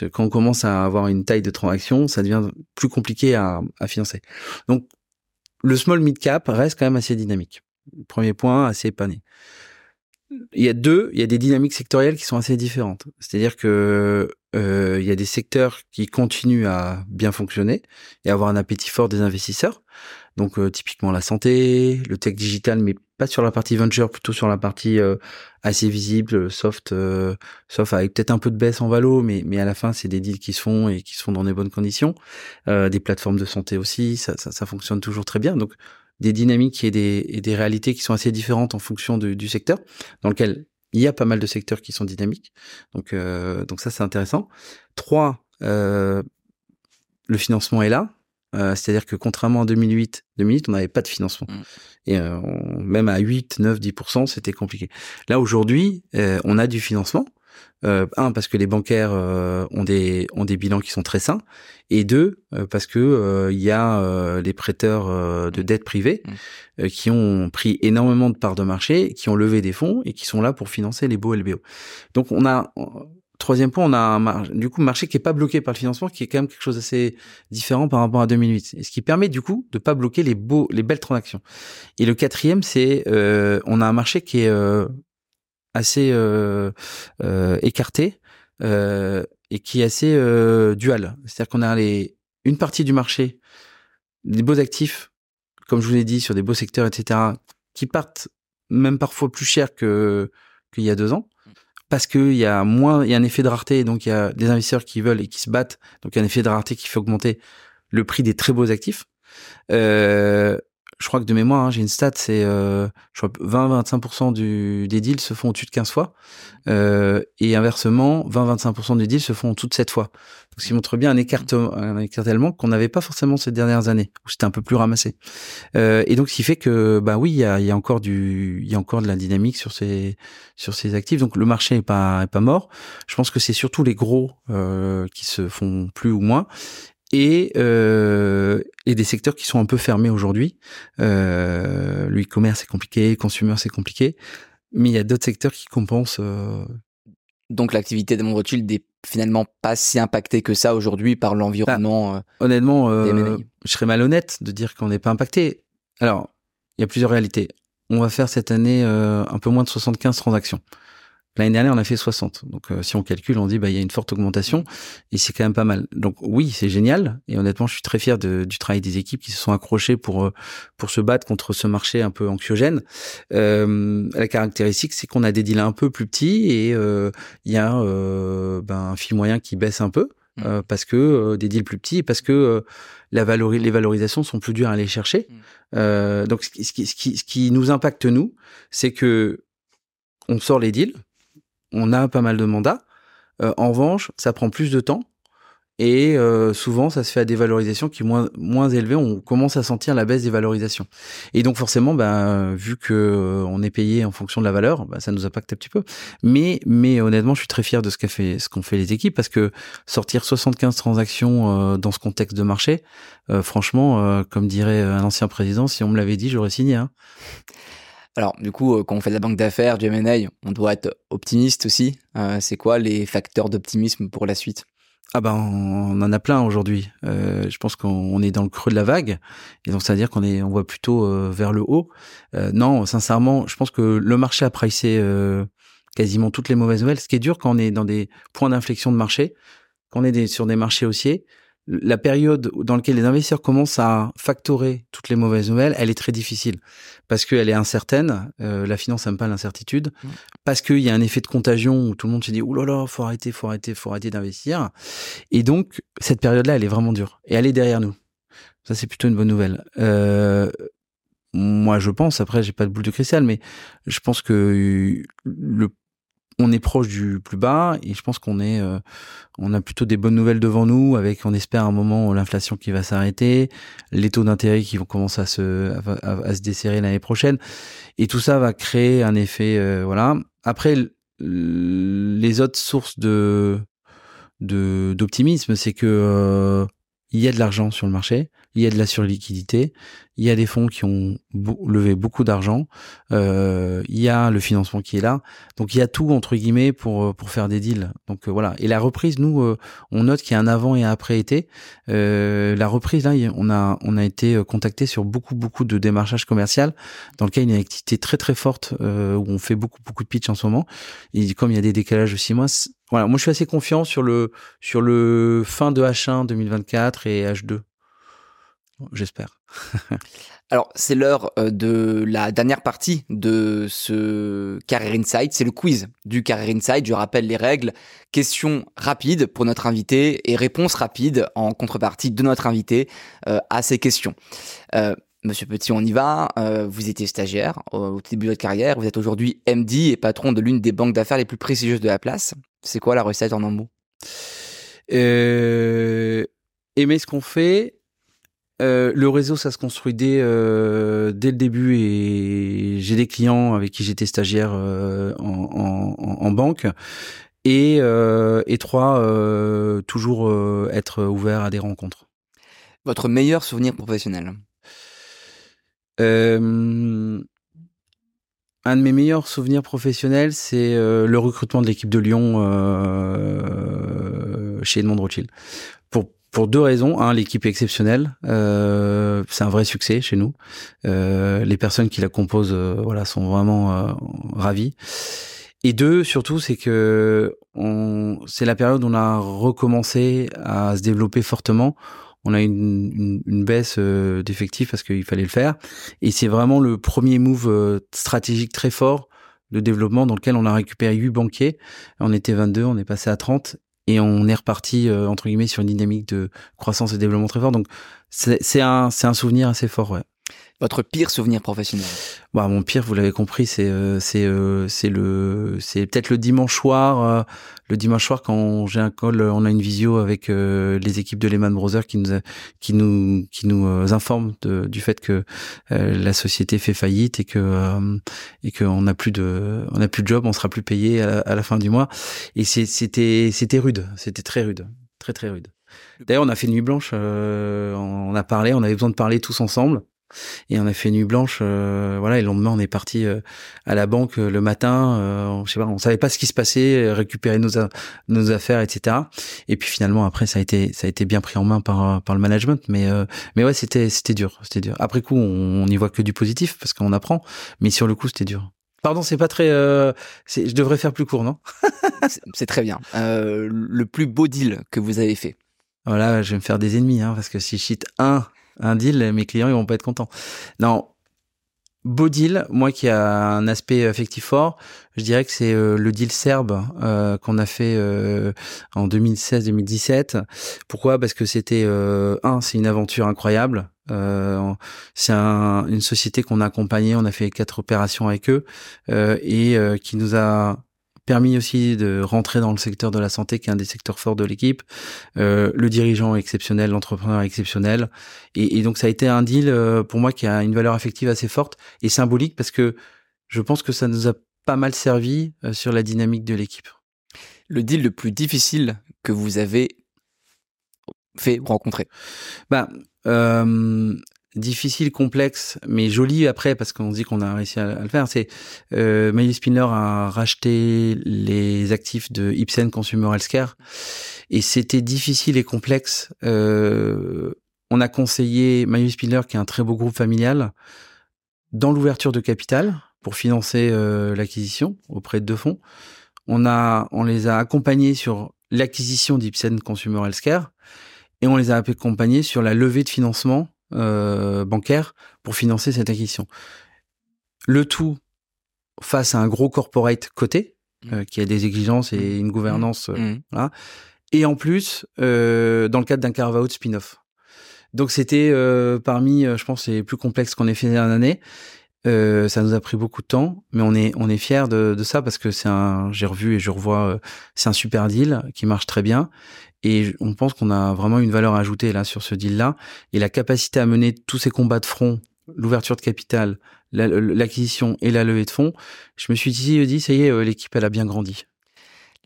Mm. quand on commence à avoir une taille de transaction, ça devient plus compliqué à, financer. Donc, le small mid cap reste quand même assez dynamique. Premier point, assez épané. Il y a deux, il y a des dynamiques sectorielles qui sont assez différentes. C'est-à-dire que euh, il y a des secteurs qui continuent à bien fonctionner et avoir un appétit fort des investisseurs. Donc euh, typiquement la santé, le tech digital, mais pas sur la partie venture, plutôt sur la partie euh, assez visible, soft, euh, soft avec peut-être un peu de baisse en valo, mais mais à la fin c'est des deals qui se font et qui se font dans des bonnes conditions. des plateformes de santé aussi, ça, ça, ça, fonctionne toujours très bien. Donc des dynamiques et des, et des réalités qui sont assez différentes en fonction du secteur, dans lequel il y a pas mal de secteurs qui sont dynamiques. Donc donc ça c'est intéressant. Trois, le financement est là. Euh, c'est-à-dire que contrairement en 2008, 2008 on n'avait pas de financement. Mm. Et euh, même à 8, 9, 10%, c'était compliqué. Là, aujourd'hui, euh, on a du financement. un, parce que les bancaires ont, des, ont des bilans qui sont très sains. Et deux, parce que il y a les prêteurs de dette privée mm. qui ont pris énormément de parts de marché, qui ont levé des fonds et qui sont là pour financer les beaux LBO. Donc on a Troisième point, on a un du coup marché qui est pas bloqué par le financement, qui est quand même quelque chose d'assez différent par rapport à 2008, et ce qui permet du coup de pas bloquer les beaux, les belles transactions. Et le quatrième, c'est euh, on a un marché qui est euh, assez euh, euh écarté euh, et qui est assez dual. C'est-à-dire qu'on a les une partie du marché, des beaux actifs, comme je vous l'ai dit, sur des beaux secteurs, etc., qui partent même parfois plus cher que qu'il y a deux ans parce qu'il y a moins, il y a un effet de rareté, donc il y a des investisseurs qui veulent et qui se battent, donc il y a un effet de rareté qui fait augmenter le prix des très beaux actifs. Euh, je crois que de mémoire, hein, j'ai une stat, c'est euh, 20-25% du, des deals se font au-dessus de 15 fois, euh, et inversement, 20-25% des deals se font en dessous de 7 fois. Donc, ce qui montre bien un, écartement, un qu'on n'avait pas forcément ces dernières années, où c'était un peu plus ramassé. Euh, et donc, ce qui fait que, bah oui, il y a, y a, encore y a encore de la dynamique sur ces, sur ces actifs. Donc, le marché est pas, est pas mort. Je pense que c'est surtout les gros euh, qui se font plus ou moins et, euh, et des secteurs qui sont un peu fermés aujourd'hui. Euh, le e-commerce c'est compliqué, le consumer c'est compliqué, mais il y a d'autres secteurs qui compensent. Euh... Donc l'activité de Rothschild n'est finalement pas si impactée que ça aujourd'hui par l'environnement. Bah, honnêtement, euh, je serais malhonnête de dire qu'on n'est pas impacté. Alors, il y a plusieurs réalités. On va faire cette année euh, un peu moins de 75 transactions. L'année dernière, on a fait 60. Donc, euh, si on calcule, on dit, bah, il y a une forte augmentation et c'est quand même pas mal. Donc, oui, c'est génial. Et honnêtement, je suis très fier de, du travail des équipes qui se sont accrochées pour, euh, pour se battre contre ce marché un peu anxiogène. Euh, la caractéristique, c'est qu'on a des deals un peu plus petits et euh, il y a ben, un fil moyen qui baisse un peu. Mmh. parce que des deals plus petits, parce que la valori les valorisations sont plus dures à aller chercher. Mmh. donc, ce qui, ce, qui, ce qui nous impacte nous, c'est que on sort les deals, on a pas mal de mandats. Euh, en revanche, ça prend plus de temps Et euh, souvent, ça se fait à des valorisations qui sont moins, moins élevées. On commence à sentir la baisse des valorisations. Et donc forcément, ben, vu que euh, on est payé en fonction de la valeur, ben, ça nous impacte un petit peu. Mais, mais honnêtement, je suis très fier de ce qu'a fait, ce qu'ont fait les équipes parce que sortir 75 transactions euh, dans ce contexte de marché, franchement, comme dirait un ancien président, si on me l'avait dit, j'aurais signé. Hein. Alors, du coup, quand on fait de la banque d'affaires, du M&A, on doit être optimiste aussi. c'est quoi les facteurs d'optimisme pour la suite? Ah ben on en a plein aujourd'hui. Euh, je pense qu'on est dans le creux de la vague et donc ça veut dire qu'on est on voit plutôt euh, vers le haut. Euh, non, sincèrement, je pense que le marché a pricé quasiment toutes les mauvaises nouvelles. Ce qui est dur quand on est dans des points d'inflexion de marché, quand on est sur des marchés haussiers, la période dans laquelle les investisseurs commencent à factorer toutes les mauvaises nouvelles, elle est très difficile parce qu'elle est incertaine. Euh, la finance n'aime pas l'incertitude mmh. parce qu'il y a un effet de contagion où tout le monde se dit oh là là, faut arrêter, faut arrêter, faut arrêter d'investir. Et donc cette période-là, elle est vraiment dure et elle est derrière nous. Ça c'est plutôt une bonne nouvelle. Euh, moi, je pense, après, j'ai pas de boule de cristal, mais je pense que le on est proche du plus bas et je pense qu'on est, euh, on a plutôt des bonnes nouvelles devant nous avec, on espère un moment l'inflation qui va s'arrêter, les taux d'intérêt qui vont commencer à se, à, se desserrer l'année prochaine et tout ça va créer un effet, euh, voilà. Après, les autres sources de, de d'optimisme, c'est que euh, il y a de l'argent sur le marché, il y a de la surliquidité, il y a des fonds qui ont levé beaucoup d'argent, euh, il y a le financement qui est là, donc il y a tout entre guillemets pour euh, pour faire des deals. Donc euh, voilà. Et la reprise, nous, euh, on note qu'il y a un avant et un après été. la reprise là, on a on a été contacté sur beaucoup beaucoup de démarchage commercial, dans lequel il y a une activité très très forte où on fait beaucoup beaucoup de pitch en ce moment. Et comme il y a des décalages de six voilà, moi je suis assez confiant sur le sur le fin de H1 2024 et H2 j'espère. Alors, c'est l'heure euh, de la dernière partie de ce Career Insight. C'est le quiz du Career Insight. Je rappelle les règles. Questions rapides pour notre invité et réponses rapides en contrepartie de notre invité euh, à ces questions. Euh, Monsieur Petit, on y va. vous étiez stagiaire au début de votre carrière. Vous êtes aujourd'hui MD et patron de l'une des banques d'affaires les plus prestigieuses de la place. C'est quoi la recette en un mot? Aimer ce qu'on fait, euh, le réseau, ça se construit dès euh, dès le début et j'ai des clients avec qui j'étais stagiaire euh, en, en, en, banque et et trois toujours être ouvert à des rencontres. Votre meilleur souvenir professionnel un de mes meilleurs souvenirs professionnels, c'est le recrutement de l'équipe de Lyon chez Edmond Rothschild pour deux raisons. Un, l'équipe est exceptionnelle. Euh, c'est un vrai succès chez nous. Euh, les personnes qui la composent, euh, voilà, sont vraiment euh, ravies. Et deux, surtout, c'est que on, c'est la période où on a recommencé à se développer fortement. On a une, une, une baisse euh, d'effectifs parce qu'il fallait le faire. Et c'est vraiment le premier move stratégique très fort de développement dans lequel on a récupéré 8 banquiers. On était 22, on est passé à 30 et on est reparti euh, entre guillemets sur une dynamique de croissance et développement très fort. Donc c'est un c'est un souvenir assez fort, ouais. Votre pire souvenir professionnel bah, Mon pire, vous l'avez compris, c'est euh, c'est euh, c'est le c'est peut-être le dimanche soir. Euh, le dimanche soir, quand j'ai un call, on a une visio avec les équipes de Lehman Brothers qui nous qui nous qui nous informent du fait que la société fait faillite et que et qu'on n'a plus de on a plus de job, on sera plus payé à, à la fin du mois. Et c'était c'était rude, c'était très rude, très très rude. D'ailleurs, on a fait nuit blanche, on a parlé, on avait besoin de parler tous ensemble. Et on a fait nuit blanche, euh, voilà. Et le lendemain, on est parti euh, à la banque euh, le matin. Euh, je sais pas, on savait pas ce qui se passait, récupérer nos nos affaires, etc. Et puis finalement, après, ça a été ça a été bien pris en main par par le management. Mais mais ouais, c'était c'était dur, c'était dur. Après coup, on n'y voit que du positif parce qu'on apprend. Mais sur le coup, c'était dur. Pardon, c'est pas très. Euh, je devrais faire plus court, non? [laughs] C'est très bien. Euh, le plus beau deal que vous avez fait? Voilà, je vais me faire des ennemis, hein, parce que si je cite un un deal, mes clients ils vont pas être contents. Non, beau deal, moi qui a un aspect affectif fort, je dirais que c'est euh, le deal serbe euh, qu'on a fait euh, en 2016-2017. Pourquoi? Parce que c'était un, c'est une aventure incroyable. c'est une société qu'on a accompagnée, on a fait quatre opérations avec eux et qui nous a permis aussi de rentrer dans le secteur de la santé, qui est un des secteurs forts de l'équipe. Euh, le dirigeant est exceptionnel, l'entrepreneur est exceptionnel. Et, et, donc ça a été un deal euh, pour moi qui a une valeur affective assez forte et symbolique parce que je pense que ça nous a pas mal servi euh, sur la dynamique de l'équipe. Le deal le plus difficile que vous avez fait rencontrer? Bah, euh, difficile, complexe, mais joli après parce qu'on dit qu'on a réussi à, le faire. C'est euh, Miley Spindler a racheté les actifs de Ipsen Consumer Healthcare et c'était difficile et complexe. Euh, on a conseillé Miley Spindler, qui est un très beau groupe familial, dans l'ouverture de capital pour financer euh, l'acquisition auprès de deux fonds. On a, on les a accompagnés sur l'acquisition d'Ipsen Consumer Healthcare et on les a accompagnés sur la levée de financement euh, bancaire pour financer cette acquisition. Le tout face à un gros corporate coté mmh. euh, qui a des exigences et mmh. une gouvernance. Euh, mmh. Et en plus, euh, dans le cadre d'un carve-out spin-off. Donc c'était euh, parmi, je pense, les plus complexes qu'on ait fait en année. Euh, ça nous a pris beaucoup de temps, mais on est on est fier de, de, ça parce que c'est un j'ai revu et je revois c'est un super deal qui marche très bien et on pense qu'on a vraiment une valeur ajoutée là sur ce deal-là. Et la capacité à mener tous ces combats de front, l'ouverture de capital, l'acquisition et la levée de fonds, je me suis dit, dit ça y est, euh, l'équipe, elle a bien grandi.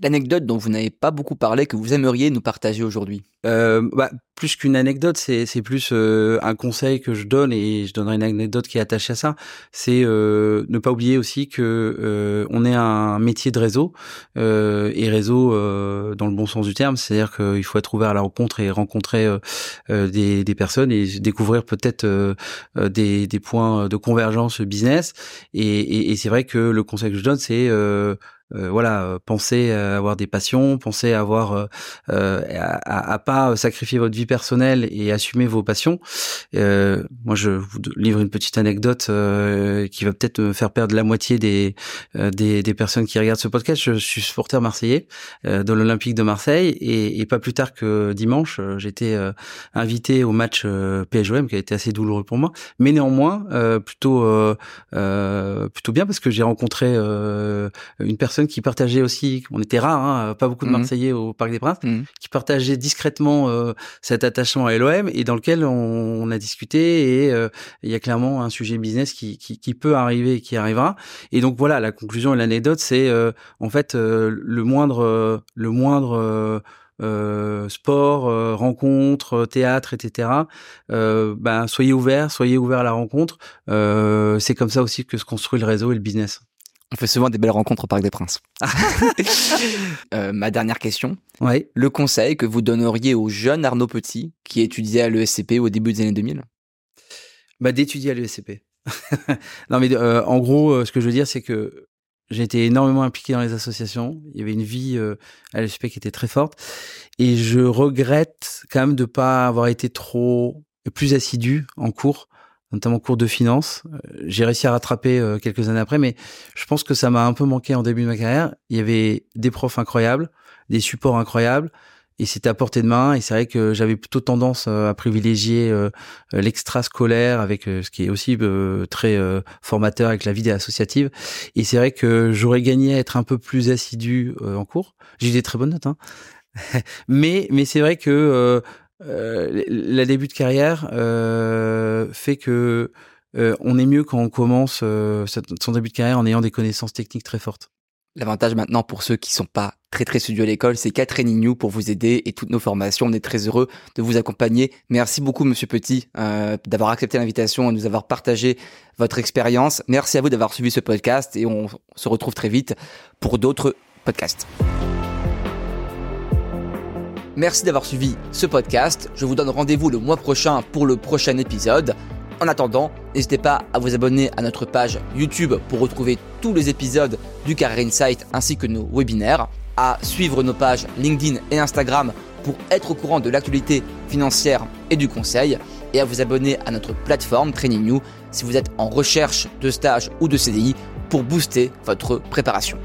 L'anecdote dont vous n'avez pas beaucoup parlé, que vous aimeriez nous partager aujourd'hui? Euh, bah, Plus qu'une anecdote, c'est, plus euh, un conseil que je donne et je donnerai une anecdote qui est attachée à ça. C'est euh, ne pas oublier aussi que euh, on est un métier de réseau euh, et réseau dans le bon sens du terme, c'est-à-dire qu'il faut être ouvert à la rencontre et rencontrer des, des, personnes et découvrir peut-être des, des, points de convergence business. Et, et, et c'est vrai que le conseil que je donne, c'est euh, voilà, euh, pensez à avoir des passions, pensez à avoir euh, à, à, pas sacrifier votre vie personnelle et assumer vos passions. moi, je vous livre une petite anecdote qui va peut-être me faire perdre la moitié des, des, des personnes qui regardent ce podcast. Je, suis supporter marseillais de l'Olympique de Marseille et, et, pas plus tard que dimanche, j'étais invité au match PSGOM qui a été assez douloureux pour moi, mais néanmoins plutôt plutôt bien parce que j'ai rencontré une personne qui partageaient aussi, on était rares, hein, pas beaucoup de mhm. Marseillais au Parc des Princes, mhm. qui partageaient discrètement euh, cet attachement à LOM et dans lequel on, a discuté et euh, il y a clairement un sujet business qui, qui, qui, peut arriver et qui arrivera. Et donc voilà, la conclusion et l'anecdote, c'est euh, en fait le moindre, le moindre euh, sport, rencontre, théâtre, etc. Euh, ben soyez ouverts, soyez ouverts à la rencontre. C'est comme ça aussi que se construit le réseau et le business. On fait souvent des belles rencontres au Parc des Princes. [laughs] euh, ma dernière question. Ouais. Le conseil que vous donneriez au jeune Arnaud Petit qui étudiait à l'ESCP au début des années 2000 bah, D'étudier à l'ESCP. [laughs] non, mais euh, en gros, euh, ce que je veux dire, c'est que j'ai été énormément impliqué dans les associations. Il y avait une vie euh, à l'ESCP qui était très forte. Et je regrette quand même de pas avoir été trop plus assidu en cours notamment cours de finance. Euh, j'ai réussi à rattraper euh, quelques années après, mais je pense que ça m'a un peu manqué en début de ma carrière. Il y avait des profs incroyables, des supports incroyables, et c'était à portée de main. Et c'est vrai que j'avais plutôt tendance euh, à privilégier l'extra-scolaire, avec ce qui est aussi très formateur avec la vie associative. Et c'est vrai que j'aurais gagné à être un peu plus assidu en cours. J'ai eu des très bonnes notes, hein. [laughs] mais mais c'est vrai que euh, la début de carrière euh, fait que euh, on est mieux quand on commence son début de carrière en ayant des connaissances techniques très fortes. L'avantage maintenant pour ceux qui sont pas très très studieux à l'école, c'est qu'à Training pour vous aider et toutes nos formations. On est très heureux de vous accompagner. Merci beaucoup Monsieur Petit d'avoir accepté l'invitation et de nous avoir partagé votre expérience. Merci à vous d'avoir suivi ce podcast et on se retrouve très vite pour d'autres podcasts. Merci d'avoir suivi ce podcast. Je vous donne rendez-vous le mois prochain pour le prochain épisode. En attendant, n'hésitez pas à vous abonner à notre page YouTube pour retrouver tous les épisodes du Carrière Insight ainsi que nos webinaires, à suivre nos pages LinkedIn et Instagram pour être au courant de l'actualité financière et du conseil, et à vous abonner à notre plateforme Training New si vous êtes en recherche de stage ou de CDI pour booster votre préparation.